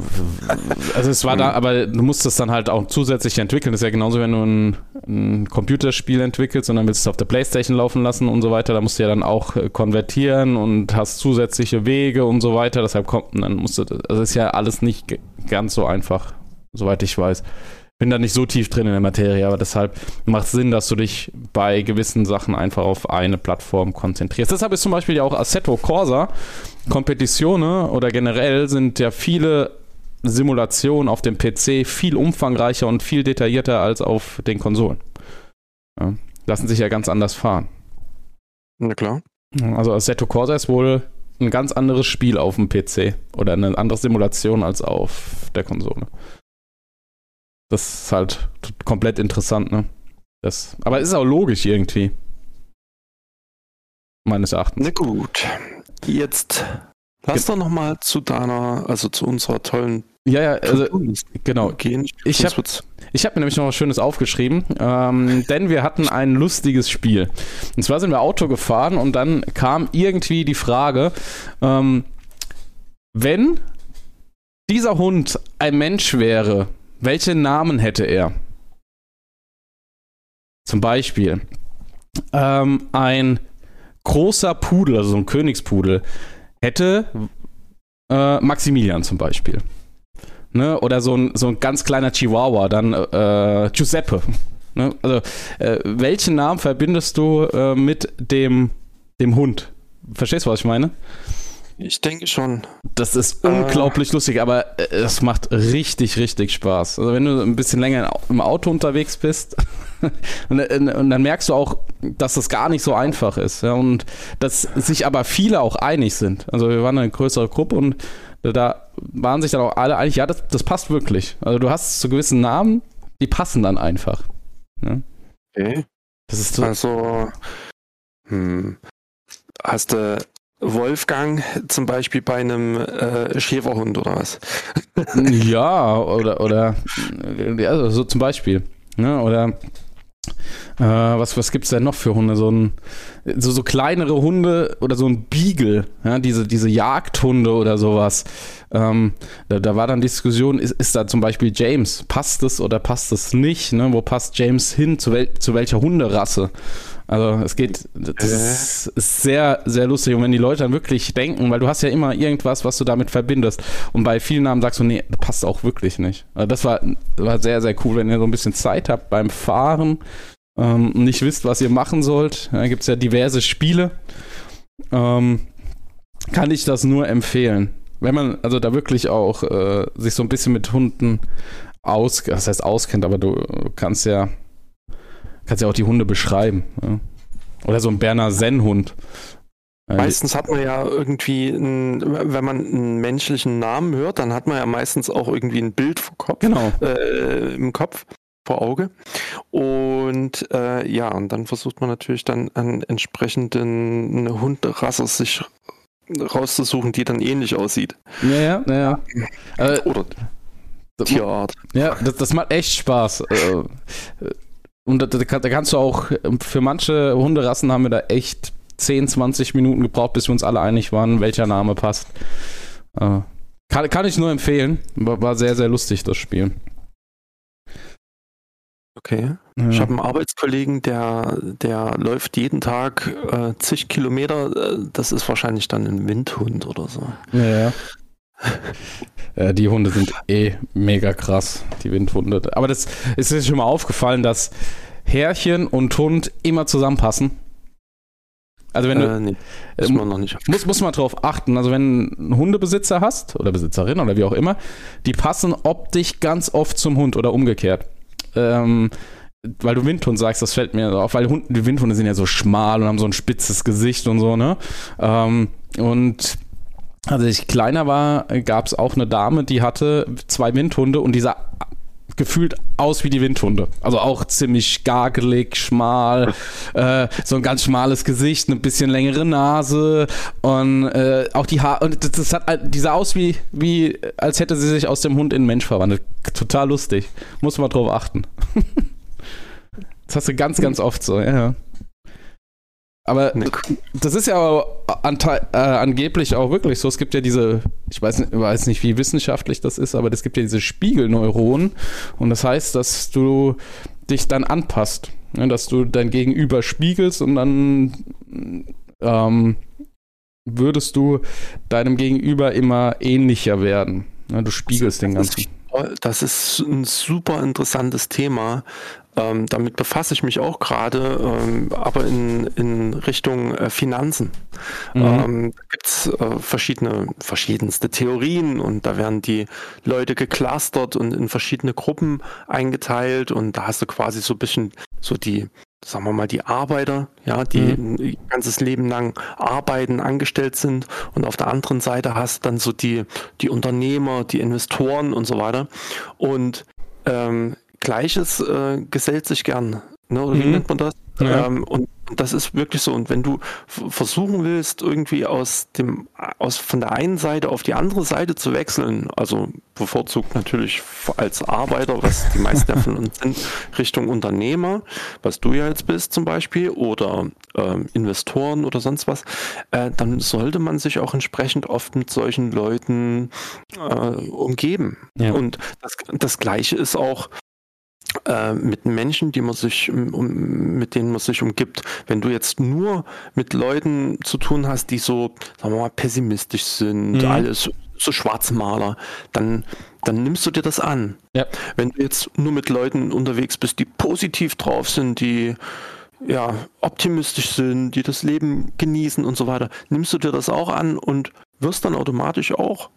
Also es war da, aber du musst es dann halt auch zusätzlich entwickeln. Das ist ja genauso, wenn du ein, ein Computerspiel entwickelst und dann willst du es auf der Playstation laufen lassen und so weiter. Da musst du ja dann auch äh, konvertieren und hast zusätzliche Wege und so weiter. Deshalb kommt, dann musst du, also ist ja alles nicht ganz so einfach, soweit ich weiß. Bin da nicht so tief drin in der Materie, aber deshalb macht Sinn, dass du dich bei gewissen Sachen einfach auf eine Plattform konzentrierst. Deshalb ist zum Beispiel ja auch Assetto Corsa, Competizione oder generell sind ja viele Simulationen auf dem PC viel umfangreicher und viel detaillierter als auf den Konsolen. Ja, lassen sich ja ganz anders fahren. Na klar. Also Assetto Corsa ist wohl ein ganz anderes Spiel auf dem PC oder eine andere Simulation als auf der Konsole. Das ist halt komplett interessant, ne? Das, aber ist auch logisch irgendwie. Meines Erachtens. Na gut. Jetzt lass doch nochmal zu deiner, also zu unserer tollen Ja, ja, also genau. gehen. Ich Sonst hab- wird's- Ich habe mir nämlich noch was Schönes aufgeschrieben, ähm, [LAUGHS] denn wir hatten ein lustiges Spiel. Und zwar sind wir Auto gefahren und dann kam irgendwie die Frage, ähm, wenn dieser Hund ein Mensch wäre, welche Namen hätte er? Zum Beispiel ähm, ein großer Pudel, also so ein Königspudel, hätte äh, Maximilian zum Beispiel. Ne? Oder so ein, so ein ganz kleiner Chihuahua, dann äh, Giuseppe. Ne? Also, äh, welchen Namen verbindest du äh, mit dem, dem Hund? Verstehst du, was ich meine? Ich denke schon. Das ist Äh. unglaublich lustig, aber äh, es macht richtig, richtig Spaß. Also wenn du ein bisschen länger im Auto unterwegs bist [LAUGHS] und, äh, und dann merkst du auch, dass das gar nicht so einfach ist. Ja, und dass sich aber viele auch einig sind. Also wir waren eine größere Gruppe und da waren sich dann auch alle einig, ja, das, das passt wirklich. Also du hast zu gewissen Namen, die passen dann einfach. Ja? Okay. Das ist so, Also, hm, hast du Wolfgang zum Beispiel bei einem äh, Schäferhund oder was? [LAUGHS] Ja, oder, oder ja, also so zum Beispiel. Ne? Oder äh, was, was gibt es denn noch für Hunde? So, ein, so, so kleinere Hunde oder so ein Beagle, ja? diese, diese Jagdhunde oder sowas. Ähm, da, da war dann Diskussion, ist, ist da zum Beispiel James, passt es oder passt es nicht? Ne? Wo passt James hin? Zu, wel, zu welcher Hunderasse? Also es geht, das ist, ist sehr, sehr lustig. Und wenn die Leute dann wirklich denken, weil du hast ja immer irgendwas, was du damit verbindest. Und bei vielen Namen sagst du, nee, das passt auch wirklich nicht. Also das war, war sehr, sehr cool, wenn ihr so ein bisschen Zeit habt beim Fahren, ähm, nicht wisst, was ihr machen sollt. Da gibt es ja diverse Spiele. Ähm, kann ich das nur empfehlen. Wenn man also da wirklich auch äh, sich so ein bisschen mit Hunden aus, das heißt auskennt, aber du kannst ja kannst ja auch die Hunde beschreiben. Ja. Oder so ein Berner Sennhund. Äh, Meistens hat man ja irgendwie, ein, wenn man einen menschlichen Namen hört, dann hat man ja meistens auch irgendwie ein Bild vor Kopf, Genau. äh, im Kopf, vor Auge. Und äh, ja, und dann versucht man natürlich dann an entsprechenden eine Hunderasse sich rauszusuchen, die dann ähnlich aussieht. Ja, ja, ja. ja. Äh, Oder das- Tierart. Ja, das, das macht echt Spaß. Und da, da, da kannst du auch, für manche Hunderassen haben wir da echt 10, 20 Minuten gebraucht, bis wir uns alle einig waren, welcher Name passt. Äh, Kann, kann ich nur empfehlen. War, war sehr, sehr lustig, das Spiel. Okay. Ja. Ich habe einen Arbeitskollegen, der, der läuft jeden Tag äh, zig Kilometer. Äh, das ist wahrscheinlich dann ein Windhund oder so. Ja, ja. Äh, die Hunde sind eh mega krass, die Windhunde. Aber das ist dir schon mal aufgefallen, dass Herrchen und Hund immer zusammenpassen. Also wenn du, äh, nee, ist ähm, man noch nicht. muss, muss man drauf achten. Also wenn du einen Hundebesitzer hast oder Besitzerin oder wie auch immer, die passen optisch ganz oft zum Hund oder umgekehrt. Ähm, weil du Windhund sagst, das fällt mir auf, weil Hund, die Windhunde sind ja so schmal und haben so ein spitzes Gesicht und so, ne? Ähm, und als ich kleiner war, gab es auch eine Dame, die hatte zwei Windhunde und die sah gefühlt aus wie die Windhunde. Also auch ziemlich gargelig, schmal, [LAUGHS] äh, so ein ganz schmales Gesicht, eine bisschen längere Nase und äh, auch die Haare. Und das, das hat, die sah aus wie, wie, als hätte sie sich aus dem Hund in einen Mensch verwandelt. Total lustig. Muss man drauf achten. [LAUGHS] das hast du ganz, ganz oft so, ja. Aber das ist ja äh, angeblich auch wirklich so. Es gibt ja diese, ich weiß nicht, weiß nicht, wie wissenschaftlich das ist, aber es gibt ja diese Spiegelneuronen. Und das heißt, dass du dich dann anpasst. Ne? Dass du dein Gegenüber spiegelst und dann ähm, würdest du deinem Gegenüber immer ähnlicher werden. Ne? Du spiegelst den ganzen. Das ist ein super interessantes Thema. Ähm, damit befasse ich mich auch gerade, ähm, aber in, in Richtung äh, Finanzen. Mhm. Ähm, da gibt es äh, verschiedene, verschiedenste Theorien und da werden die Leute geclustert und in verschiedene Gruppen eingeteilt und da hast du quasi so ein bisschen so die sagen wir mal, die Arbeiter, ja, die mhm. ein ganzes Leben lang arbeiten, angestellt sind und auf der anderen Seite hast dann so die, die Unternehmer, die Investoren und so weiter. Und ähm, Gleiches äh, gesellt sich gern. Ne? Oder wie mhm. nennt man das? Ja. Ähm, und das ist wirklich so. Und wenn du versuchen willst, irgendwie aus dem, aus von der einen Seite auf die andere Seite zu wechseln, also bevorzugt natürlich als Arbeiter, was die meisten von uns sind, Richtung Unternehmer, was du ja jetzt bist zum Beispiel, oder ähm, Investoren oder sonst was, äh, dann sollte man sich auch entsprechend oft mit solchen Leuten äh, umgeben. Ja. Und das, das Gleiche ist auch mit Menschen, die man sich, um, mit denen man sich umgibt. Wenn du jetzt nur mit Leuten zu tun hast, die so, sagen wir mal, pessimistisch sind, mhm. alles so Schwarzmaler, dann, dann nimmst du dir das an. Ja. Wenn du jetzt nur mit Leuten unterwegs bist, die positiv drauf sind, die ja, optimistisch sind, die das Leben genießen und so weiter, nimmst du dir das auch an und wirst dann automatisch auch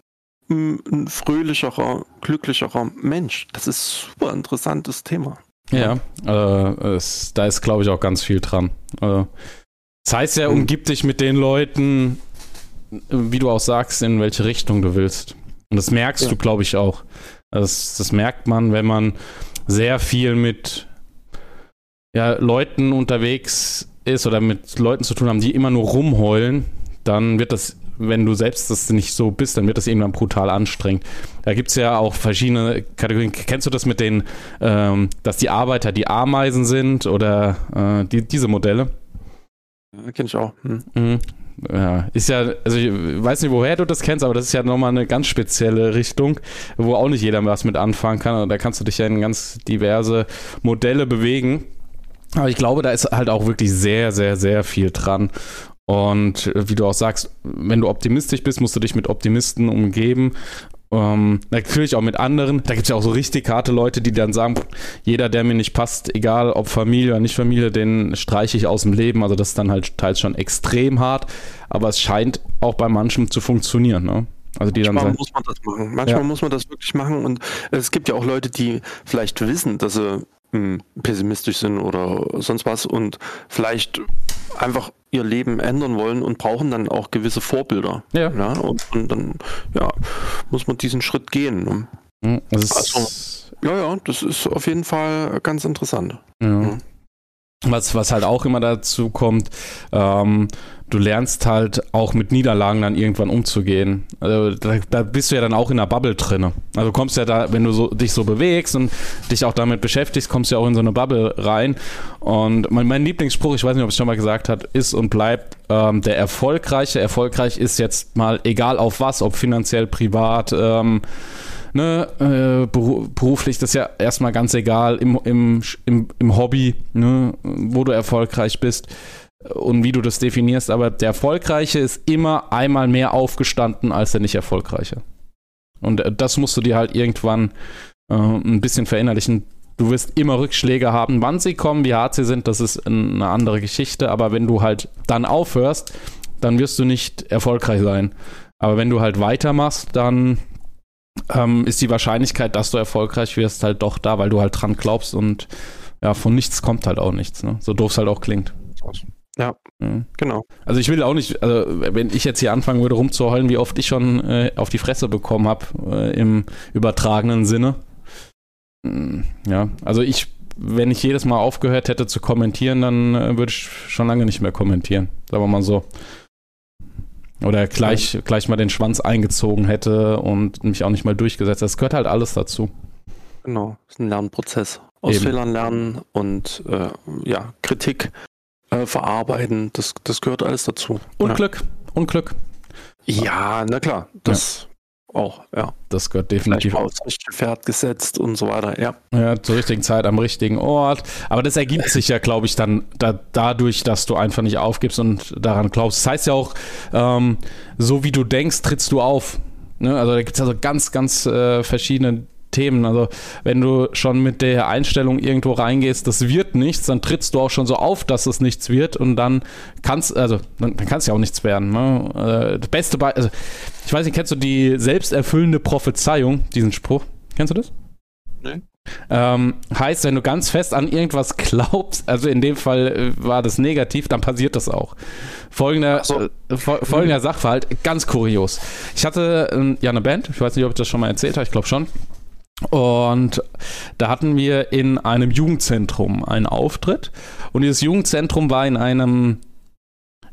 ein fröhlicherer, glücklicherer Mensch. Das ist ein super interessantes Thema. Ja, äh, es, da ist, glaube ich, auch ganz viel dran. Äh, das heißt ja, umgib dich mit den Leuten, wie du auch sagst, in welche Richtung du willst. Und das merkst ja. du, glaube ich, auch. Das, das merkt man, wenn man sehr viel mit ja, Leuten unterwegs ist oder mit Leuten zu tun haben, die immer nur rumheulen, dann wird das wenn du selbst das nicht so bist, dann wird das irgendwann brutal anstrengend. Da gibt es ja auch verschiedene Kategorien. Kennst du das mit den, ähm, dass die Arbeiter die Ameisen sind oder äh, die, diese Modelle? Kenn ich auch. Hm. Mhm. Ja, ist ja, also ich weiß nicht, woher du das kennst, aber das ist ja nochmal eine ganz spezielle Richtung, wo auch nicht jeder was mit anfangen kann. Und da kannst du dich ja in ganz diverse Modelle bewegen. Aber ich glaube, da ist halt auch wirklich sehr, sehr, sehr viel dran. Und äh, wie du auch sagst, wenn du optimistisch bist, musst du dich mit Optimisten umgeben. Ähm, natürlich auch mit anderen. Da gibt es ja auch so richtig harte Leute, die dann sagen, jeder, der mir nicht passt, egal ob Familie oder nicht Familie, den streiche ich aus dem Leben. Also das ist dann halt teils schon extrem hart, aber es scheint auch bei manchen zu funktionieren. Ne? Also die Manchmal muss man das machen. Manchmal ja. muss man das wirklich machen. Und es gibt ja auch Leute, die vielleicht wissen, dass sie pessimistisch sind oder sonst was und vielleicht einfach ihr Leben ändern wollen und brauchen dann auch gewisse Vorbilder. Ja. ja und, und, dann ja, muss man diesen Schritt gehen. Ne? Hm, also, ja, ja, das ist auf jeden Fall ganz interessant. Ja. Mhm. Was, was halt auch immer dazu kommt, ähm, du lernst halt auch mit Niederlagen dann irgendwann umzugehen. Also da, da, bist du ja dann auch in der Bubble drin. Also kommst ja da, wenn du so, dich so bewegst und dich auch damit beschäftigst, kommst du ja auch in so eine Bubble rein. Und mein, mein Lieblingsspruch, ich weiß nicht, ob es schon mal gesagt hat, ist und bleibt ähm, der Erfolgreiche. Erfolgreich ist jetzt mal egal auf was, ob finanziell, privat, ähm, ne, äh, beruflich, das ist ja erstmal ganz egal, im, im, im, im Hobby, ne, wo du erfolgreich bist und wie du das definierst, aber der Erfolgreiche ist immer einmal mehr aufgestanden als der nicht Erfolgreiche. Und äh, das musst du dir halt irgendwann äh, ein bisschen verinnerlichen. Du wirst immer Rückschläge haben. Wann sie kommen, wie hart sie sind, das ist eine andere Geschichte. Aber wenn du halt dann aufhörst, dann wirst du nicht erfolgreich sein. Aber wenn du halt weitermachst, dann ähm, ist die Wahrscheinlichkeit, dass du erfolgreich wirst, halt doch da, weil du halt dran glaubst und ja, von nichts kommt halt auch nichts. Ne? So doof es halt auch klingt. Ja, mhm. genau. Also ich will auch nicht, also wenn ich jetzt hier anfangen würde rumzuheulen, wie oft ich schon äh, auf die Fresse bekommen habe äh, im übertragenen Sinne. Mhm, ja, also ich, wenn ich jedes Mal aufgehört hätte zu kommentieren, dann äh, würde ich schon lange nicht mehr kommentieren. Sagen wir mal so. Oder gleich, ja. gleich mal den Schwanz eingezogen hätte und mich auch nicht mal durchgesetzt. Das gehört halt alles dazu. Genau, das ist ein Lernprozess. Aus Eben. Fehlern lernen und äh, ja, Kritik äh, verarbeiten. Das, das gehört alles dazu. Und ja. Glück. Und Glück. Ja, na klar. Das ja. auch, ja. Das gehört definitiv. Aufs richtige Pferd gesetzt und so weiter, ja. Ja, zur richtigen Zeit am richtigen Ort. Aber das ergibt sich ja, glaube ich, dann da, dadurch, dass du einfach nicht aufgibst und daran glaubst. Das heißt ja auch, ähm, so wie du denkst, trittst du auf. Ne? Also da gibt es also ganz, ganz äh, verschiedene Themen. Also wenn du schon mit der Einstellung irgendwo reingehst, das wird nichts, dann trittst du auch schon so auf, dass es nichts wird und dann kannst, also dann, dann kannst ja auch nichts werden. Ne? Äh, das beste Be also ich weiß nicht, kennst du die selbsterfüllende Prophezeiung, diesen Spruch? Kennst du das? Nee. Ähm, heißt, wenn du ganz fest an irgendwas glaubst, also in dem Fall äh, war das negativ, dann passiert das auch. Folgender, so. äh, folgender Sachverhalt, ganz kurios. Ich hatte äh, ja eine Band, ich weiß nicht, ob ich das schon mal erzählt habe, ich glaube schon. Und da hatten wir in einem Jugendzentrum einen Auftritt. Und dieses Jugendzentrum war in einem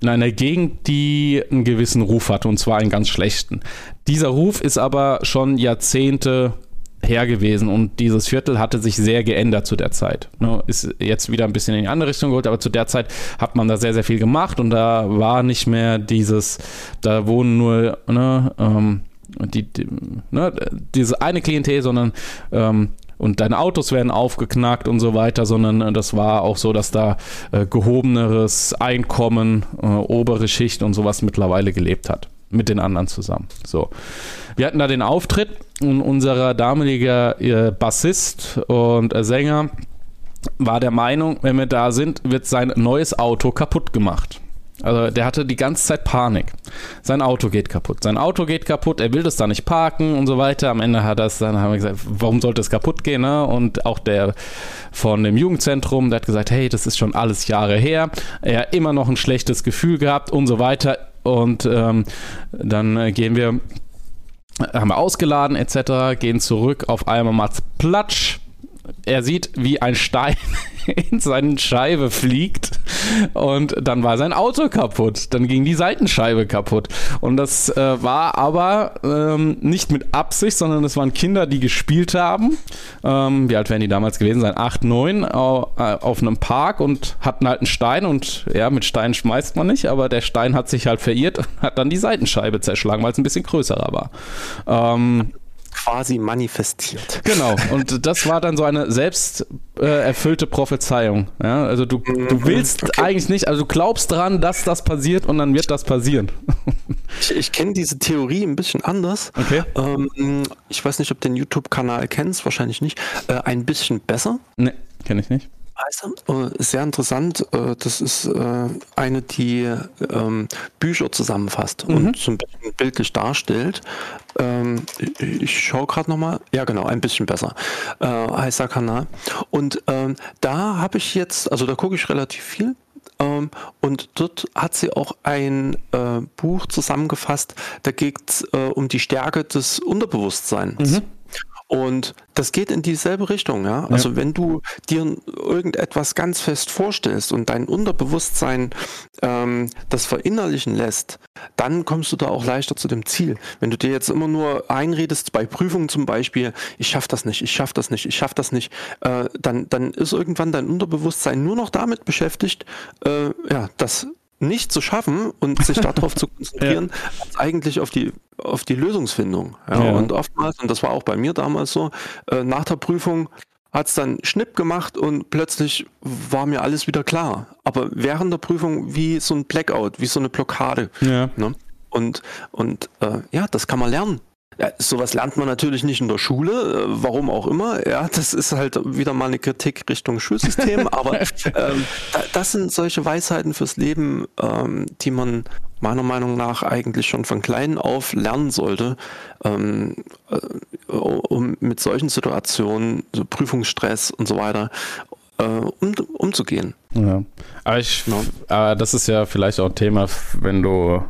in einer Gegend, die einen gewissen Ruf hatte, und zwar einen ganz schlechten. Dieser Ruf ist aber schon Jahrzehnte her gewesen und dieses Viertel hatte sich sehr geändert zu der Zeit. Ne, ist jetzt wieder ein bisschen in die andere Richtung geholt, aber zu der Zeit hat man da sehr, sehr viel gemacht und da war nicht mehr dieses, da wohnen nur ne, ähm, die, die, ne, diese eine Klientel, sondern ähm, und deine Autos werden aufgeknackt und so weiter, sondern äh, das war auch so, dass da äh, gehobeneres Einkommen, äh, obere Schicht und sowas mittlerweile gelebt hat. Mit den anderen zusammen. So. Wir hatten da den Auftritt und unser damaliger äh, Bassist und äh, Sänger war der Meinung, wenn wir da sind, wird sein neues Auto kaputt gemacht. Also der hatte die ganze Zeit Panik. Sein Auto geht kaputt. Sein Auto geht kaputt, er will das da nicht parken und so weiter. Am Ende hat es dann haben wir gesagt, warum sollte es kaputt gehen? Ne? Und auch der von dem Jugendzentrum, der hat gesagt, hey, das ist schon alles Jahre her. Er hat immer noch ein schlechtes Gefühl gehabt und so weiter. Und ähm, dann äh, gehen wir, haben wir ausgeladen etc., gehen zurück, auf einmal macht's Platsch er sieht, wie ein Stein [LAUGHS] in seine Scheibe fliegt und dann war sein Auto kaputt. Dann ging die Seitenscheibe kaputt. Und das äh, war aber ähm, nicht mit Absicht, sondern es waren Kinder, die gespielt haben. Ähm, wie alt werden die damals gewesen sein? Acht, neun auf, äh, auf einem Park und hatten halt einen Stein und ja, mit Steinen schmeißt man nicht, aber der Stein hat sich halt verirrt und hat dann die Seitenscheibe zerschlagen, weil es ein bisschen größerer war. Ähm, quasi manifestiert. Genau, und das war dann so eine selbst äh, erfüllte Prophezeiung. Ja? Also du, du mhm. willst okay. eigentlich nicht, also du glaubst dran, dass das passiert und dann wird das passieren. [LAUGHS] Ich, ich kenne diese Theorie ein bisschen anders. Okay. Ähm, ich weiß nicht, ob du den YouTube-Kanal kennst, wahrscheinlich nicht. Äh, ein bisschen besser. Nee, kenne ich nicht. Also, sehr interessant. Äh, das ist äh, eine, die ähm, Bücher zusammenfasst mhm. und so ein bisschen bildlich darstellt. Ähm, ich schaue gerade nochmal. Ja, genau, ein bisschen besser. heißt der Kanal. Und ähm, da habe ich jetzt, also da gucke ich relativ viel. und dort hat sie auch ein Buch zusammengefasst, da geht es um die Stärke des Unterbewusstseins. Mhm. Und das geht in dieselbe Richtung, ja. Also ja. wenn du dir irgendetwas ganz fest vorstellst und dein Unterbewusstsein ähm, das verinnerlichen lässt, dann kommst du da auch leichter zu dem Ziel. Wenn du dir jetzt immer nur einredest, bei Prüfungen zum Beispiel, ich schaff das nicht, ich schaff das nicht, ich schaff das nicht, äh, dann, dann ist irgendwann dein Unterbewusstsein nur noch damit beschäftigt, äh, ja, das nicht zu schaffen und sich darauf zu [LAUGHS] konzentrieren, ja. als eigentlich auf die, auf die Lösungsfindung. Ja, ja. Und oftmals, und das war auch bei mir damals so, äh, nach der Prüfung hat es dann Schnipp gemacht und plötzlich war mir alles wieder klar. Aber während der Prüfung wie so ein Blackout, wie so eine Blockade. Ja. Ne? Und, und äh, ja, das kann man lernen. Ja, sowas lernt man natürlich nicht in der Schule, äh, warum auch immer. Ja, das ist halt wieder mal eine Kritik Richtung Schulsystem, [LAUGHS] aber ähm, das sind solche Weisheiten fürs Leben, ähm, die man meiner Meinung nach eigentlich schon von klein auf lernen sollte, ähm, äh, um mit solchen Situationen, so Prüfungsstress und so weiter, äh, um, umzugehen. Ja. Aber ich, ja. aber das ist ja vielleicht auch ein Thema, wenn du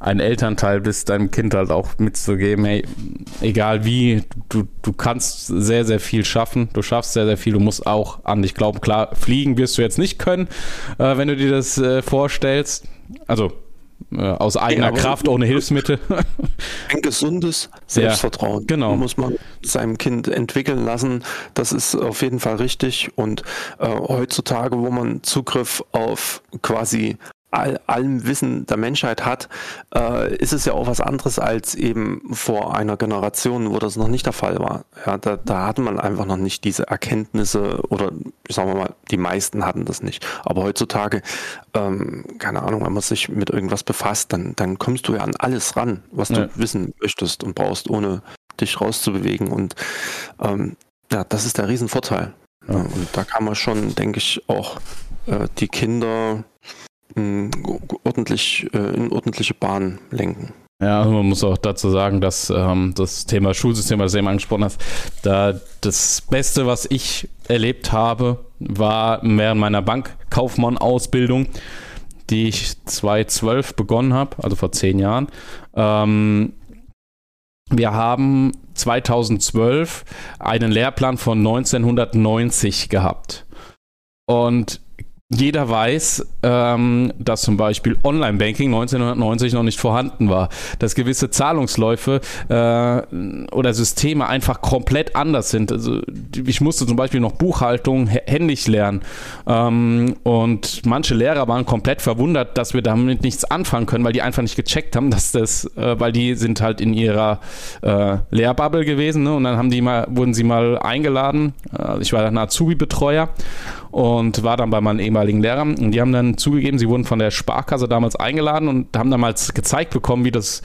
ein Elternteil bist, deinem Kind halt auch mitzugeben, hey, egal wie, du, du kannst sehr, sehr viel schaffen, du schaffst sehr, sehr viel, du musst auch an dich glauben. Klar, fliegen wirst du jetzt nicht können, äh, wenn du dir das äh, vorstellst. Also äh, aus eigener ja, Kraft, ohne Hilfsmittel. Ein gesundes [LAUGHS] Selbstvertrauen ja, genau. muss man seinem Kind entwickeln lassen. Das ist auf jeden Fall richtig. Und äh, heutzutage, wo man Zugriff auf quasi all, allem Wissen der Menschheit hat, äh, ist es ja auch was anderes als eben vor einer Generation, wo das noch nicht der Fall war. Ja, da, da hatte man einfach noch nicht diese Erkenntnisse oder sagen wir mal, die meisten hatten das nicht. Aber heutzutage, ähm, keine Ahnung, wenn man sich mit irgendwas befasst, dann, dann kommst du ja an alles ran, was du wissen möchtest und brauchst, ohne dich rauszubewegen. Und ähm, ja, das ist der Riesenvorteil. Ja. Und da kann man schon, denke ich, auch äh, die Kinder ordentlich, äh, in ordentliche Bahn lenken. Ja, also man muss auch dazu sagen, dass ähm, das Thema Schulsystem, was du eben angesprochen hast, da das Beste, was ich erlebt habe, war während meiner Bankkaufmann-Ausbildung, die ich 2012 begonnen habe, also vor zehn Jahren. Ähm, wir haben 2012 einen Lehrplan von 1990 gehabt. Und jeder weiß, ähm, dass zum Beispiel Online-Banking 1990 noch nicht vorhanden war, dass gewisse Zahlungsläufe äh, oder Systeme einfach komplett anders sind. Also ich musste zum Beispiel noch Buchhaltung händisch lernen ähm, und manche Lehrer waren komplett verwundert, dass wir damit nichts anfangen können, weil die einfach nicht gecheckt haben, dass das, äh, weil die sind halt in ihrer äh, Lehrbubble gewesen ne? und dann haben die mal, wurden sie mal eingeladen. Äh, ich war dann Azubi-Betreuer und war dann bei meinen ehemaligen Lehrern. Und die haben dann zugegeben, sie wurden von der Sparkasse damals eingeladen und haben damals gezeigt bekommen, wie das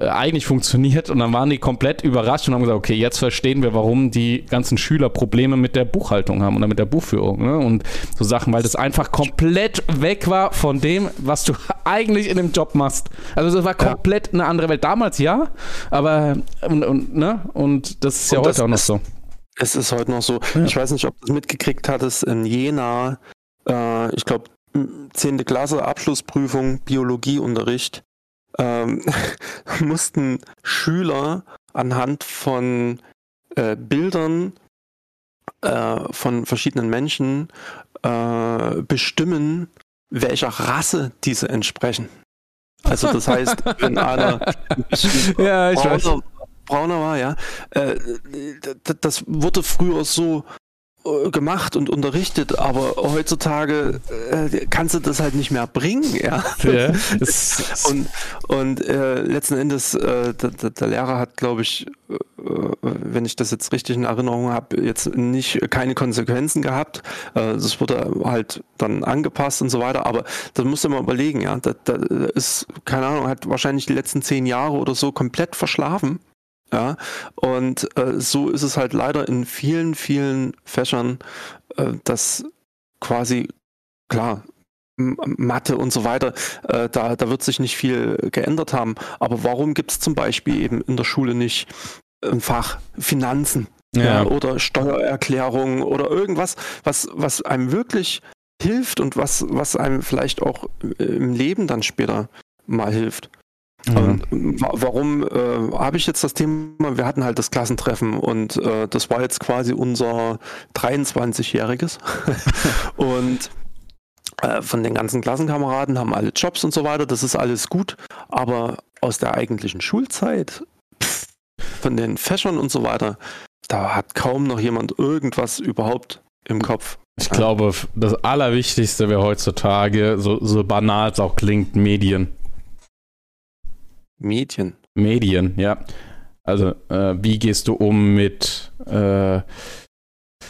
äh, eigentlich funktioniert. Und dann waren die komplett überrascht und haben gesagt, okay, jetzt verstehen wir, warum die ganzen Schüler Probleme mit der Buchhaltung haben oder mit der Buchführung. Ne? Und so Sachen, weil das einfach komplett weg war von dem, was du [LAUGHS] eigentlich in dem Job machst. Also das war komplett ja. eine andere Welt. Damals ja, aber und, und, ne? und das ist ja und heute auch noch so. Es ist heute noch so. Ja. Ich weiß nicht, ob du es mitgekriegt hattest, in Jena, äh, ich glaube, 10. Klasse Abschlussprüfung, Biologieunterricht, ähm, [LAUGHS] mussten Schüler anhand von äh, Bildern äh, von verschiedenen Menschen äh, bestimmen, welcher Rasse diese entsprechen. Also das heißt, wenn einer [LAUGHS] ja, ich weiß brauner war, ja. Äh, das wurde früher so äh, gemacht und unterrichtet, aber heutzutage äh, kannst du das halt nicht mehr bringen, ja. ja [LAUGHS] und und äh, letzten Endes, äh, der, der, Lehrer hat, glaube ich, äh, wenn ich das jetzt richtig in Erinnerung habe, jetzt nicht keine Konsequenzen gehabt. das wurde halt dann angepasst und so weiter, aber das musst du mal überlegen, ja. Da, da ist, keine Ahnung, hat wahrscheinlich die letzten zehn Jahre oder so komplett verschlafen ja, und äh, so ist es halt leider in vielen, vielen Fächern, äh, dass quasi, klar, Mathe und so weiter, äh, da, da wird sich nicht viel geändert haben. Aber warum gibt es zum Beispiel eben in der Schule nicht ein Fach Finanzen ja. Oder Steuererklärung oder irgendwas, was, was einem wirklich hilft und was, was einem vielleicht auch im Leben dann später mal hilft? Mhm. warum äh, habe ich jetzt das Thema? Wir hatten halt das Klassentreffen und äh, das war jetzt quasi unser 23-jähriges. [LAUGHS] und äh, von den ganzen Klassenkameraden haben alle Jobs und so weiter, das ist alles gut. Aber aus der eigentlichen Schulzeit, pff, von den Fächern und so weiter, da hat kaum noch jemand irgendwas überhaupt im Kopf. Ich glaube, das Allerwichtigste wäre heutzutage, so, so banal es auch klingt, Medien. Medien. Medien, ja. Also, äh, wie gehst du um mit äh,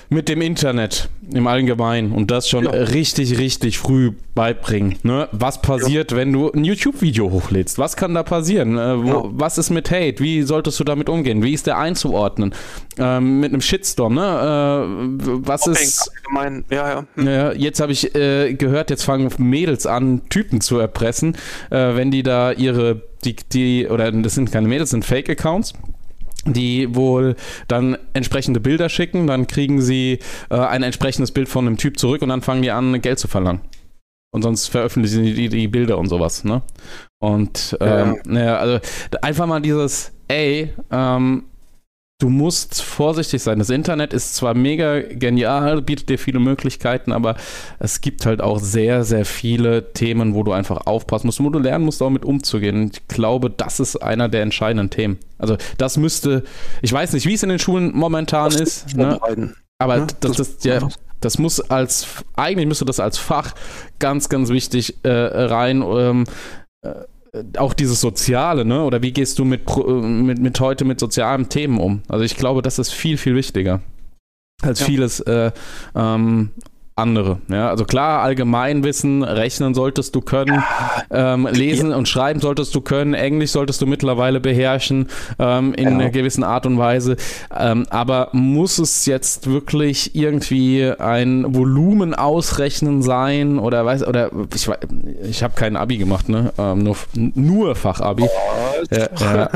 mit dem Internet im Allgemeinen und das schon ja. richtig, richtig früh beibringen. Ne? Was passiert, ja. wenn du ein YouTube-Video hochlädst? Was kann da passieren? Äh, wo, ja. Was ist mit Hate? Wie solltest du damit umgehen? Wie ist der einzuordnen? Ähm, mit einem Shitstorm, ne? Äh, was Hopping, ist. Allgemein. Ja, ja. Hm. jetzt habe ich äh, gehört, jetzt fangen Mädels an, Typen zu erpressen, äh, wenn die da ihre, die, die, oder das sind keine Mädels, das sind Fake-Accounts die wohl dann entsprechende Bilder schicken, dann kriegen sie äh, ein entsprechendes Bild von einem Typ zurück und dann fangen die an, Geld zu verlangen. Und sonst veröffentlichen die die, die Bilder und sowas, ne? Und ähm, ja. naja, also einfach mal dieses, ey, ähm, du musst vorsichtig sein. Das Internet ist zwar mega genial, bietet dir viele Möglichkeiten, aber es gibt halt auch sehr, sehr viele Themen, wo du einfach aufpassen musst, wo du lernen musst, damit umzugehen. Und ich glaube, das ist einer der entscheidenden Themen. Also das müsste, ich weiß nicht, wie es in den Schulen momentan das ist, ne? aber ja, das, das, ja, das muss als, eigentlich müsste das als Fach ganz, ganz wichtig äh, rein. Ähm, äh, auch dieses Soziale, ne? Oder wie gehst du mit, mit, mit heute mit sozialen Themen um? Also ich glaube, das ist viel, viel wichtiger als ja. vieles äh, ähm, andere. Ja, also klar, Allgemeinwissen, rechnen solltest du können, ähm, lesen ja. und schreiben solltest du können, Englisch solltest du mittlerweile beherrschen ähm, in ja. einer gewissen Art und Weise. Ähm, aber muss es jetzt wirklich irgendwie ein Volumen ausrechnen sein oder weiß oder ich, ich habe kein Abi gemacht, ne? Ähm, nur, nur Fachabi. Ja,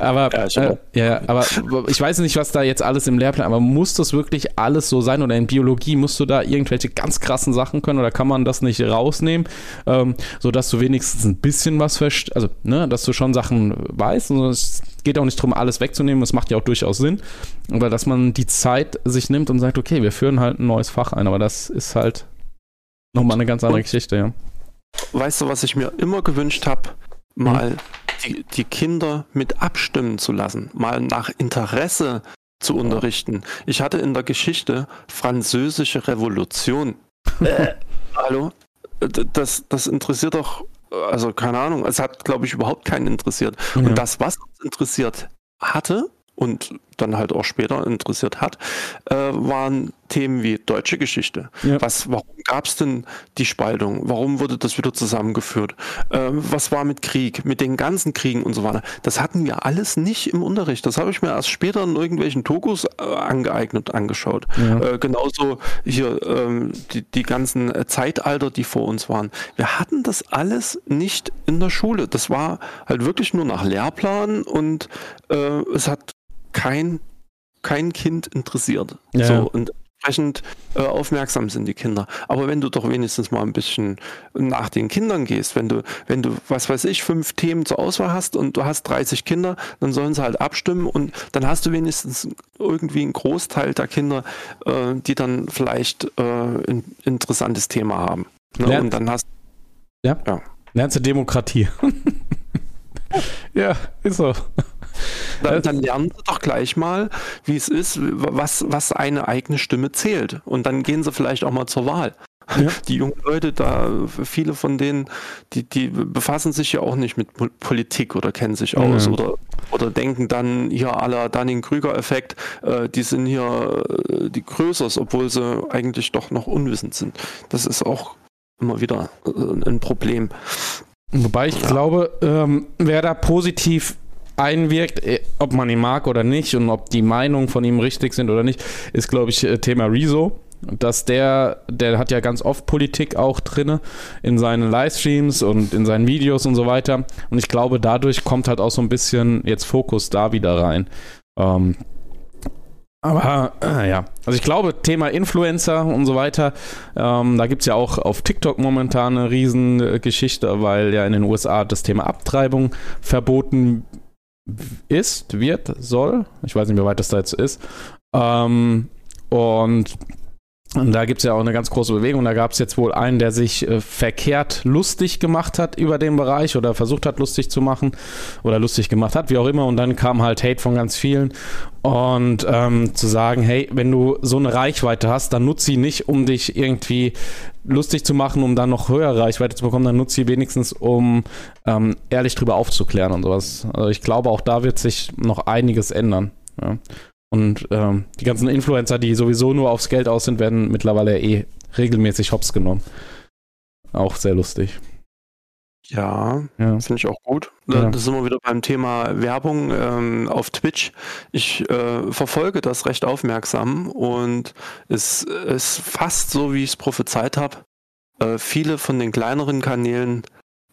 [LAUGHS] aber äh, ja, aber ich weiß nicht, was da jetzt alles im Lehrplan, aber muss das wirklich alles so sein oder in Biologie musst du da irgendwelche ganz krassen Sachen können oder kann man das nicht rausnehmen, ähm, sodass du wenigstens ein bisschen was verstehst, also, ne, dass du schon Sachen weißt und es geht auch nicht darum, alles wegzunehmen, das macht ja auch durchaus Sinn, aber dass man die Zeit sich nimmt und sagt, okay, wir führen halt ein neues Fach ein, aber das ist halt nochmal eine ganz andere Geschichte, ja. Weißt du, was ich mir immer gewünscht habe? Mal mhm. die, die Kinder mit abstimmen zu lassen, mal nach Interesse zu unterrichten. Ich hatte in der Geschichte französische Revolution. Äh, hallo? Das, das interessiert doch, also keine Ahnung, es hat, glaube ich, überhaupt keinen interessiert. Ja. Und das, was uns interessiert hatte, und dann halt auch später interessiert hat, äh, waren Themen wie deutsche Geschichte. Ja. Was, warum gab es denn die Spaltung? Warum wurde das wieder zusammengeführt? Äh, was war mit Krieg, mit den ganzen Kriegen und so weiter? Das hatten wir alles nicht im Unterricht. Das habe ich mir erst später in irgendwelchen Tokus äh, angeeignet angeschaut. Ja. Äh, genauso hier ähm, die, die ganzen Zeitalter, die vor uns waren. Wir hatten das alles nicht in der Schule. Das war halt wirklich nur nach Lehrplan und äh, es hat kein, kein Kind interessiert. Ja. So, und entsprechend äh, aufmerksam sind die Kinder. Aber wenn du doch wenigstens mal ein bisschen nach den Kindern gehst, wenn du, wenn du, was weiß ich, fünf Themen zur Auswahl hast und du hast 30 Kinder, dann sollen sie halt abstimmen und dann hast du wenigstens irgendwie einen Großteil der Kinder, äh, die dann vielleicht äh, ein interessantes Thema haben. Ne? Und dann hast ja. ja. Lernst du Demokratie. [LAUGHS] ja, ist so. Dann, dann, lernen sie doch gleich mal, wie es ist, was, was eine eigene Stimme zählt. Und dann gehen sie vielleicht auch mal zur Wahl. Ja. [LAUGHS] Die jungen Leute, da viele von denen, die, die befassen sich ja auch nicht mit Politik oder kennen sich aus ja. oder, oder denken dann hier aller Dunning-Krüger-Effekt, äh, die sind hier äh, die Größers, obwohl sie eigentlich doch noch unwissend sind. Das ist auch immer wieder äh, ein Problem. Wobei ich ja. glaube, ähm, wer da positiv einwirkt, äh, ob man ihn mag oder nicht und ob die Meinungen von ihm richtig sind oder nicht, ist, glaube ich, äh, Thema Rezo. Dass der, der hat ja ganz oft Politik auch drin in seinen Livestreams und in seinen Videos und so weiter. Und ich glaube, dadurch kommt halt auch so ein bisschen jetzt Fokus da wieder rein. Ähm, aber äh, ja, also ich glaube, Thema Influencer und so weiter, ähm, da gibt es ja auch auf TikTok momentan eine Riesengeschichte, weil ja in den USA das Thema Abtreibung verboten ist, wird, soll. Ich weiß nicht, wie weit das da jetzt ist. Ähm, und und da gibt es ja auch eine ganz große Bewegung. Da gab es jetzt wohl einen, der sich äh, verkehrt lustig gemacht hat über den Bereich oder versucht hat, lustig zu machen oder lustig gemacht hat, wie auch immer. Und dann kam halt Hate von ganz vielen. Und ähm, zu sagen, hey, wenn du so eine Reichweite hast, dann nutze sie nicht, um dich irgendwie lustig zu machen, um dann noch höhere Reichweite zu bekommen, dann nutze sie wenigstens, um ähm, ehrlich drüber aufzuklären und sowas. Also ich glaube, auch da wird sich noch einiges ändern. Ja. Und ähm, die ganzen Influencer, die sowieso nur aufs Geld aus sind, werden mittlerweile eh regelmäßig hops genommen. Auch sehr lustig. Ja, ja. finde ich auch gut. Ja. Das sind wir wieder beim Thema Werbung ähm, auf Twitch. Ich äh, verfolge das recht aufmerksam und es ist fast so, wie ich es prophezeit habe. Äh, viele von den kleineren Kanälen,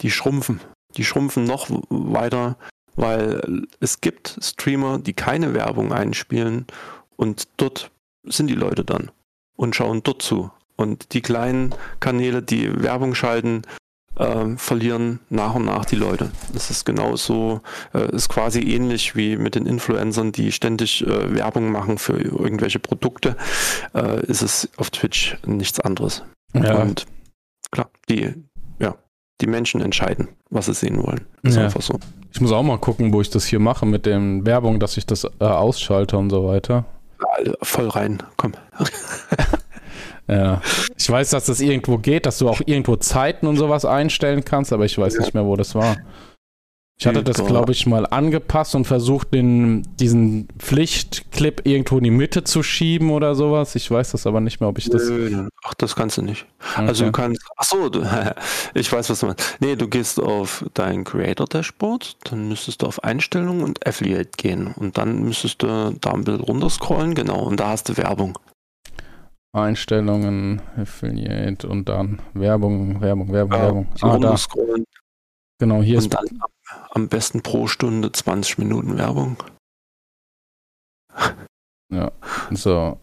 die schrumpfen. Die schrumpfen noch weiter weil es gibt Streamer, die keine Werbung einspielen und dort sind die Leute dann und schauen dort zu. Und die kleinen Kanäle, die Werbung schalten, äh, verlieren nach und nach die Leute. Das ist genauso, äh, ist quasi ähnlich wie mit den Influencern, die ständig äh, Werbung machen für irgendwelche Produkte, äh, ist es auf Twitch nichts anderes. Ja. Und klar, die, die Menschen entscheiden, was sie sehen wollen. Ist ja. einfach so. Ich muss auch mal gucken, wo ich das hier mache mit den Werbung, dass ich das äh, ausschalte und so weiter. Voll rein, komm. [LAUGHS] Ja. Ich weiß, dass das irgendwo geht, dass du auch irgendwo Zeiten und sowas einstellen kannst, aber ich weiß ja. nicht mehr, wo das war. Ich hatte das, glaube ich, mal angepasst und versucht, den, diesen Pflichtclip irgendwo in die Mitte zu schieben oder sowas. Ich weiß das aber nicht mehr, ob ich das. Ach, das kannst du nicht. Okay. Also du kannst. Ach so, du, [LAUGHS] ich weiß, was du meinst. Nee, du gehst auf dein Creator Dashboard, dann müsstest du auf Einstellungen und Affiliate gehen. Und dann müsstest du da ein bisschen runterscrollen, genau, und da hast du Werbung. Einstellungen, Affiliate und dann Werbung, Werbung, Werbung, ja, Werbung. Ah, da. Genau, hier und ist. Dann am besten pro Stunde 20 Minuten Werbung. [LAUGHS] Ja, so.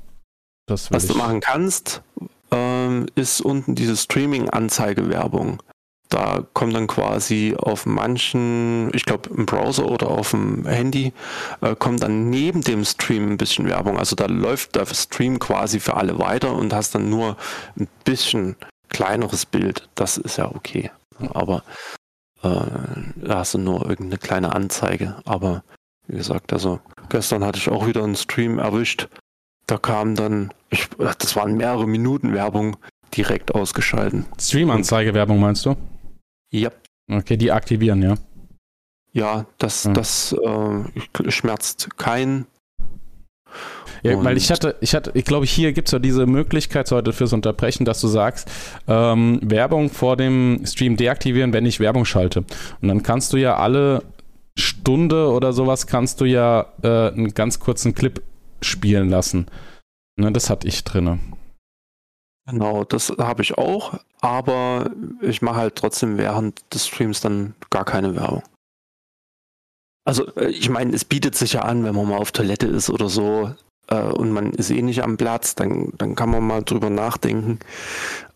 Was du machen kannst, ähm, ist unten diese Streaming-Anzeige-Werbung. Da kommt dann quasi auf manchen, ich glaube im Browser oder auf dem Handy, äh, kommt dann neben dem Stream ein bisschen Werbung. Also da läuft der Stream quasi für alle weiter und hast dann nur ein bisschen kleineres Bild. Das ist ja okay. Aber da hast du nur irgendeine kleine Anzeige. Aber wie gesagt, also gestern hatte ich auch wieder einen Stream erwischt. Da kam dann, ich, das waren mehrere Minuten Werbung direkt ausgeschalten. Stream-Anzeige-Werbung meinst du? Ja. Okay, die aktivieren, ja. Ja, das, ja. das äh, schmerzt keinen. Ja, weil ich hatte, ich hatte, ich glaube, hier gibt es ja diese Möglichkeit heute fürs Unterbrechen, dass du sagst, ähm, Werbung vor dem Stream deaktivieren, wenn ich Werbung schalte. Und dann kannst du ja alle Stunde oder sowas kannst du ja äh, einen ganz kurzen Clip spielen lassen. Ne, das hatte ich drinne. Genau, das habe ich auch, aber ich mache halt trotzdem während des Streams dann gar keine Werbung. Also äh, ich meine, es bietet sich ja an, wenn man mal auf Toilette ist oder so äh, und man ist eh nicht am Platz, dann, dann kann man mal drüber nachdenken.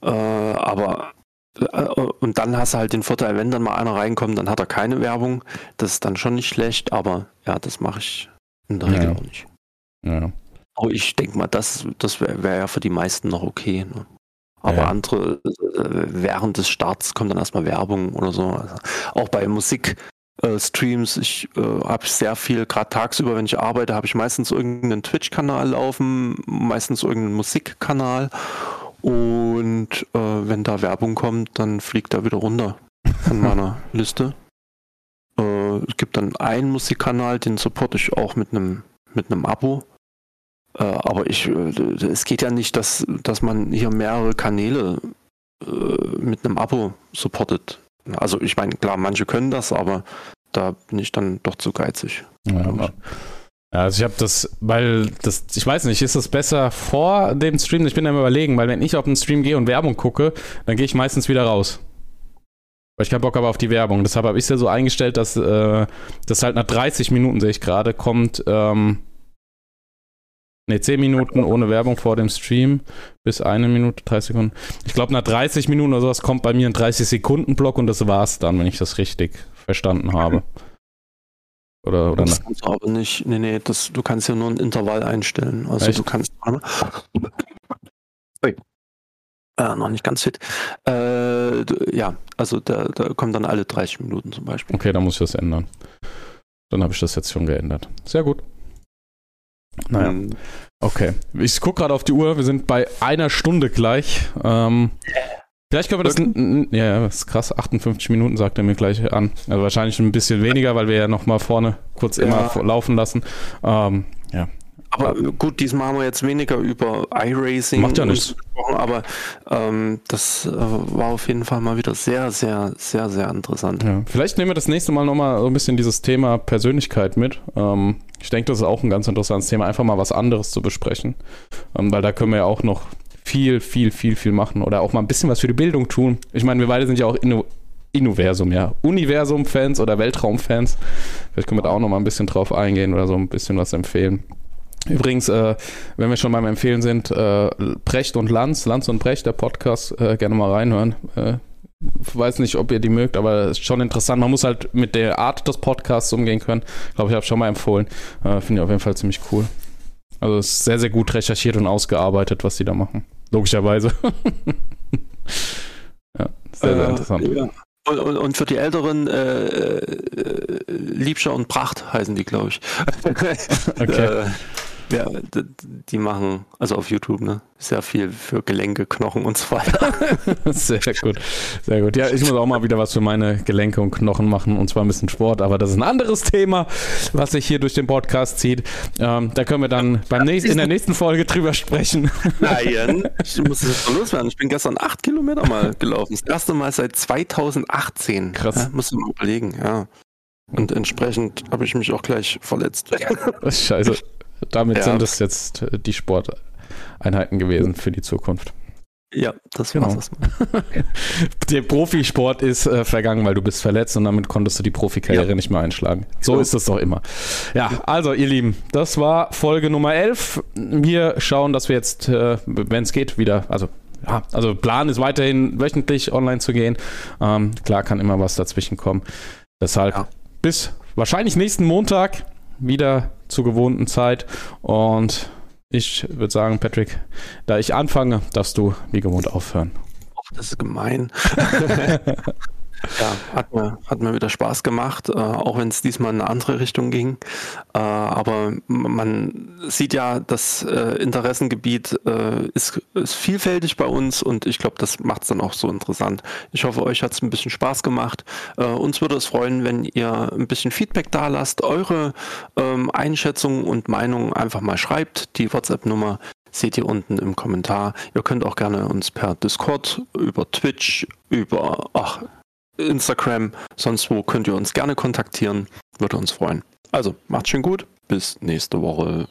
Äh, aber äh, und dann hast du halt den Vorteil, wenn dann mal einer reinkommt, dann hat er keine Werbung. Das ist dann schon nicht schlecht, aber ja, das mache ich in der Regel ja. auch nicht. Ja. Aber ich denke mal, das, das wäre wär ja für die meisten noch okay. Ne? Aber ja. andere, äh, während des Starts kommt dann erstmal Werbung oder so. Also auch bei Musikstreams, äh, ich äh, habe sehr viel, gerade tagsüber, wenn ich arbeite, habe ich meistens irgendeinen Twitch-Kanal laufen, meistens irgendeinen Musikkanal. Und äh, wenn da Werbung kommt, dann fliegt er wieder runter von [LAUGHS] meiner Liste. Äh, es gibt dann einen Musikkanal, den supporte ich auch mit einem mit einem Abo. Äh, aber ich, es geht ja nicht, dass, dass man hier mehrere Kanäle mit einem Abo supportet. Also ich meine, klar, manche können das, aber da bin ich dann doch zu geizig. Ja, also ich habe das, weil das, ich weiß nicht, ist das besser vor dem Stream? Ich bin am überlegen, weil wenn ich auf den Stream gehe und Werbung gucke, dann gehe ich meistens wieder raus. Weil ich keinen Bock habe auf die Werbung. Deshalb habe ich es ja so eingestellt, dass äh, das halt nach 30 Minuten, sehe ich gerade, kommt ähm, Ne, 10 Minuten ohne Werbung vor dem Stream bis eine Minute, 30 Sekunden. Ich glaube, nach 30 Minuten oder sowas kommt bei mir ein 30-Sekunden-Block und das war's dann, wenn ich das richtig verstanden habe. Oder, oder das kannst du aber nicht. Nee, nee, das, du kannst ja nur ein Intervall einstellen. Also Echt? du kannst. Ui. Äh, noch nicht ganz fit. Äh, ja, also da, da kommen dann alle 30 Minuten zum Beispiel. Okay, dann muss ich das ändern. Dann habe ich das jetzt schon geändert. Sehr gut. Naja. Ähm, okay. Ich gucke gerade auf die Uhr. Wir sind bei einer Stunde gleich. Ähm, vielleicht können wir das. Ja, das ist krass. 58 Minuten sagt er mir gleich an. Also wahrscheinlich ein bisschen weniger, weil wir ja nochmal vorne kurz ja. immer laufen lassen. Ähm, ja, aber gut, diesmal haben wir jetzt weniger über iRacing Macht ja nichts. gesprochen, aber ähm, das äh, war auf jeden Fall mal wieder sehr, sehr, sehr, sehr interessant. Ja. Vielleicht nehmen wir das nächste Mal nochmal so ein bisschen dieses Thema Persönlichkeit mit. Ähm, ich denke, das ist auch ein ganz interessantes Thema, einfach mal was anderes zu besprechen, ähm, weil da können wir ja auch noch viel, viel, viel, viel machen oder auch mal ein bisschen was für die Bildung tun. Ich meine, wir beide sind ja auch Inno Innoversum, ja. Universum-Fans oder Weltraum-Fans. Vielleicht können wir da auch noch mal ein bisschen drauf eingehen oder so ein bisschen was empfehlen. Übrigens, äh, wenn wir schon beim Empfehlen sind, äh, Brecht und Lanz, Lanz und Brecht, der Podcast, äh, gerne mal reinhören. Äh, weiß nicht, ob ihr die mögt, aber ist schon interessant. Man muss halt mit der Art des Podcasts umgehen können. Ich glaube, ich habe schon mal empfohlen. Äh, Finde ich auf jeden Fall ziemlich cool. Also es ist sehr, sehr gut recherchiert und ausgearbeitet, was sie da machen. Logischerweise. [LAUGHS] ja, sehr, sehr äh, interessant. Ja. Und, und, und, für die Älteren äh, äh, Liebscher und Pracht heißen die, glaube ich. [LAUGHS] okay. Ja, die machen, also auf YouTube, ne, sehr viel für Gelenke, Knochen und so weiter. [LAUGHS] sehr gut, sehr gut. Ja, ich muss auch mal wieder was für meine Gelenke und Knochen machen und zwar ein bisschen Sport, aber das ist ein anderes Thema, was sich hier durch den Podcast zieht. Ähm, da können wir dann beim nächsten, in der nächsten Folge drüber sprechen. [LAUGHS] Nein, ich muss jetzt mal loswerden. Ich bin gestern acht Kilometer mal gelaufen. Das erste Mal seit 2018. Krass. Ja, musst du mal überlegen, ja. Und entsprechend habe ich mich auch gleich verletzt. Scheiße. [LAUGHS] Damit ja. sind es jetzt äh, die Sporteinheiten gewesen für die Zukunft. Ja, das genau. war's erstmal. [LAUGHS] Der Profisport ist äh, vergangen, weil du bist verletzt und damit konntest du die Profikarriere ja. nicht mehr einschlagen. So genau. ist es doch immer. Ja, also ihr Lieben, das war Folge Nummer 11. Wir schauen, dass wir jetzt, äh, wenn es geht, wieder, also ja, also Plan ist weiterhin wöchentlich online zu gehen. Ähm, klar kann immer was dazwischen kommen. Deshalb ja. bis wahrscheinlich nächsten Montag wieder zur gewohnten Zeit. Und ich würde sagen, Patrick, da ich anfange, darfst du wie gewohnt aufhören. Och, das ist gemein. [LAUGHS] Ja, hat mir, hat mir wieder Spaß gemacht, äh, auch wenn es diesmal in eine andere Richtung ging. Äh, aber man sieht ja, das äh, Interessengebiet äh, ist, ist, vielfältig bei uns und ich glaube, das macht es dann auch so interessant. Ich hoffe, euch hat es ein bisschen Spaß gemacht. Äh, uns würde es freuen, wenn ihr ein bisschen Feedback da lasst, eure ähm, Einschätzungen und Meinungen einfach mal schreibt. Die WhatsApp-Nummer seht ihr unten im Kommentar. Ihr könnt auch gerne uns per Discord, über Twitch, über, ach, Instagram, sonst wo könnt ihr uns gerne kontaktieren. Würde uns freuen. Also, macht schön gut. Bis nächste Woche.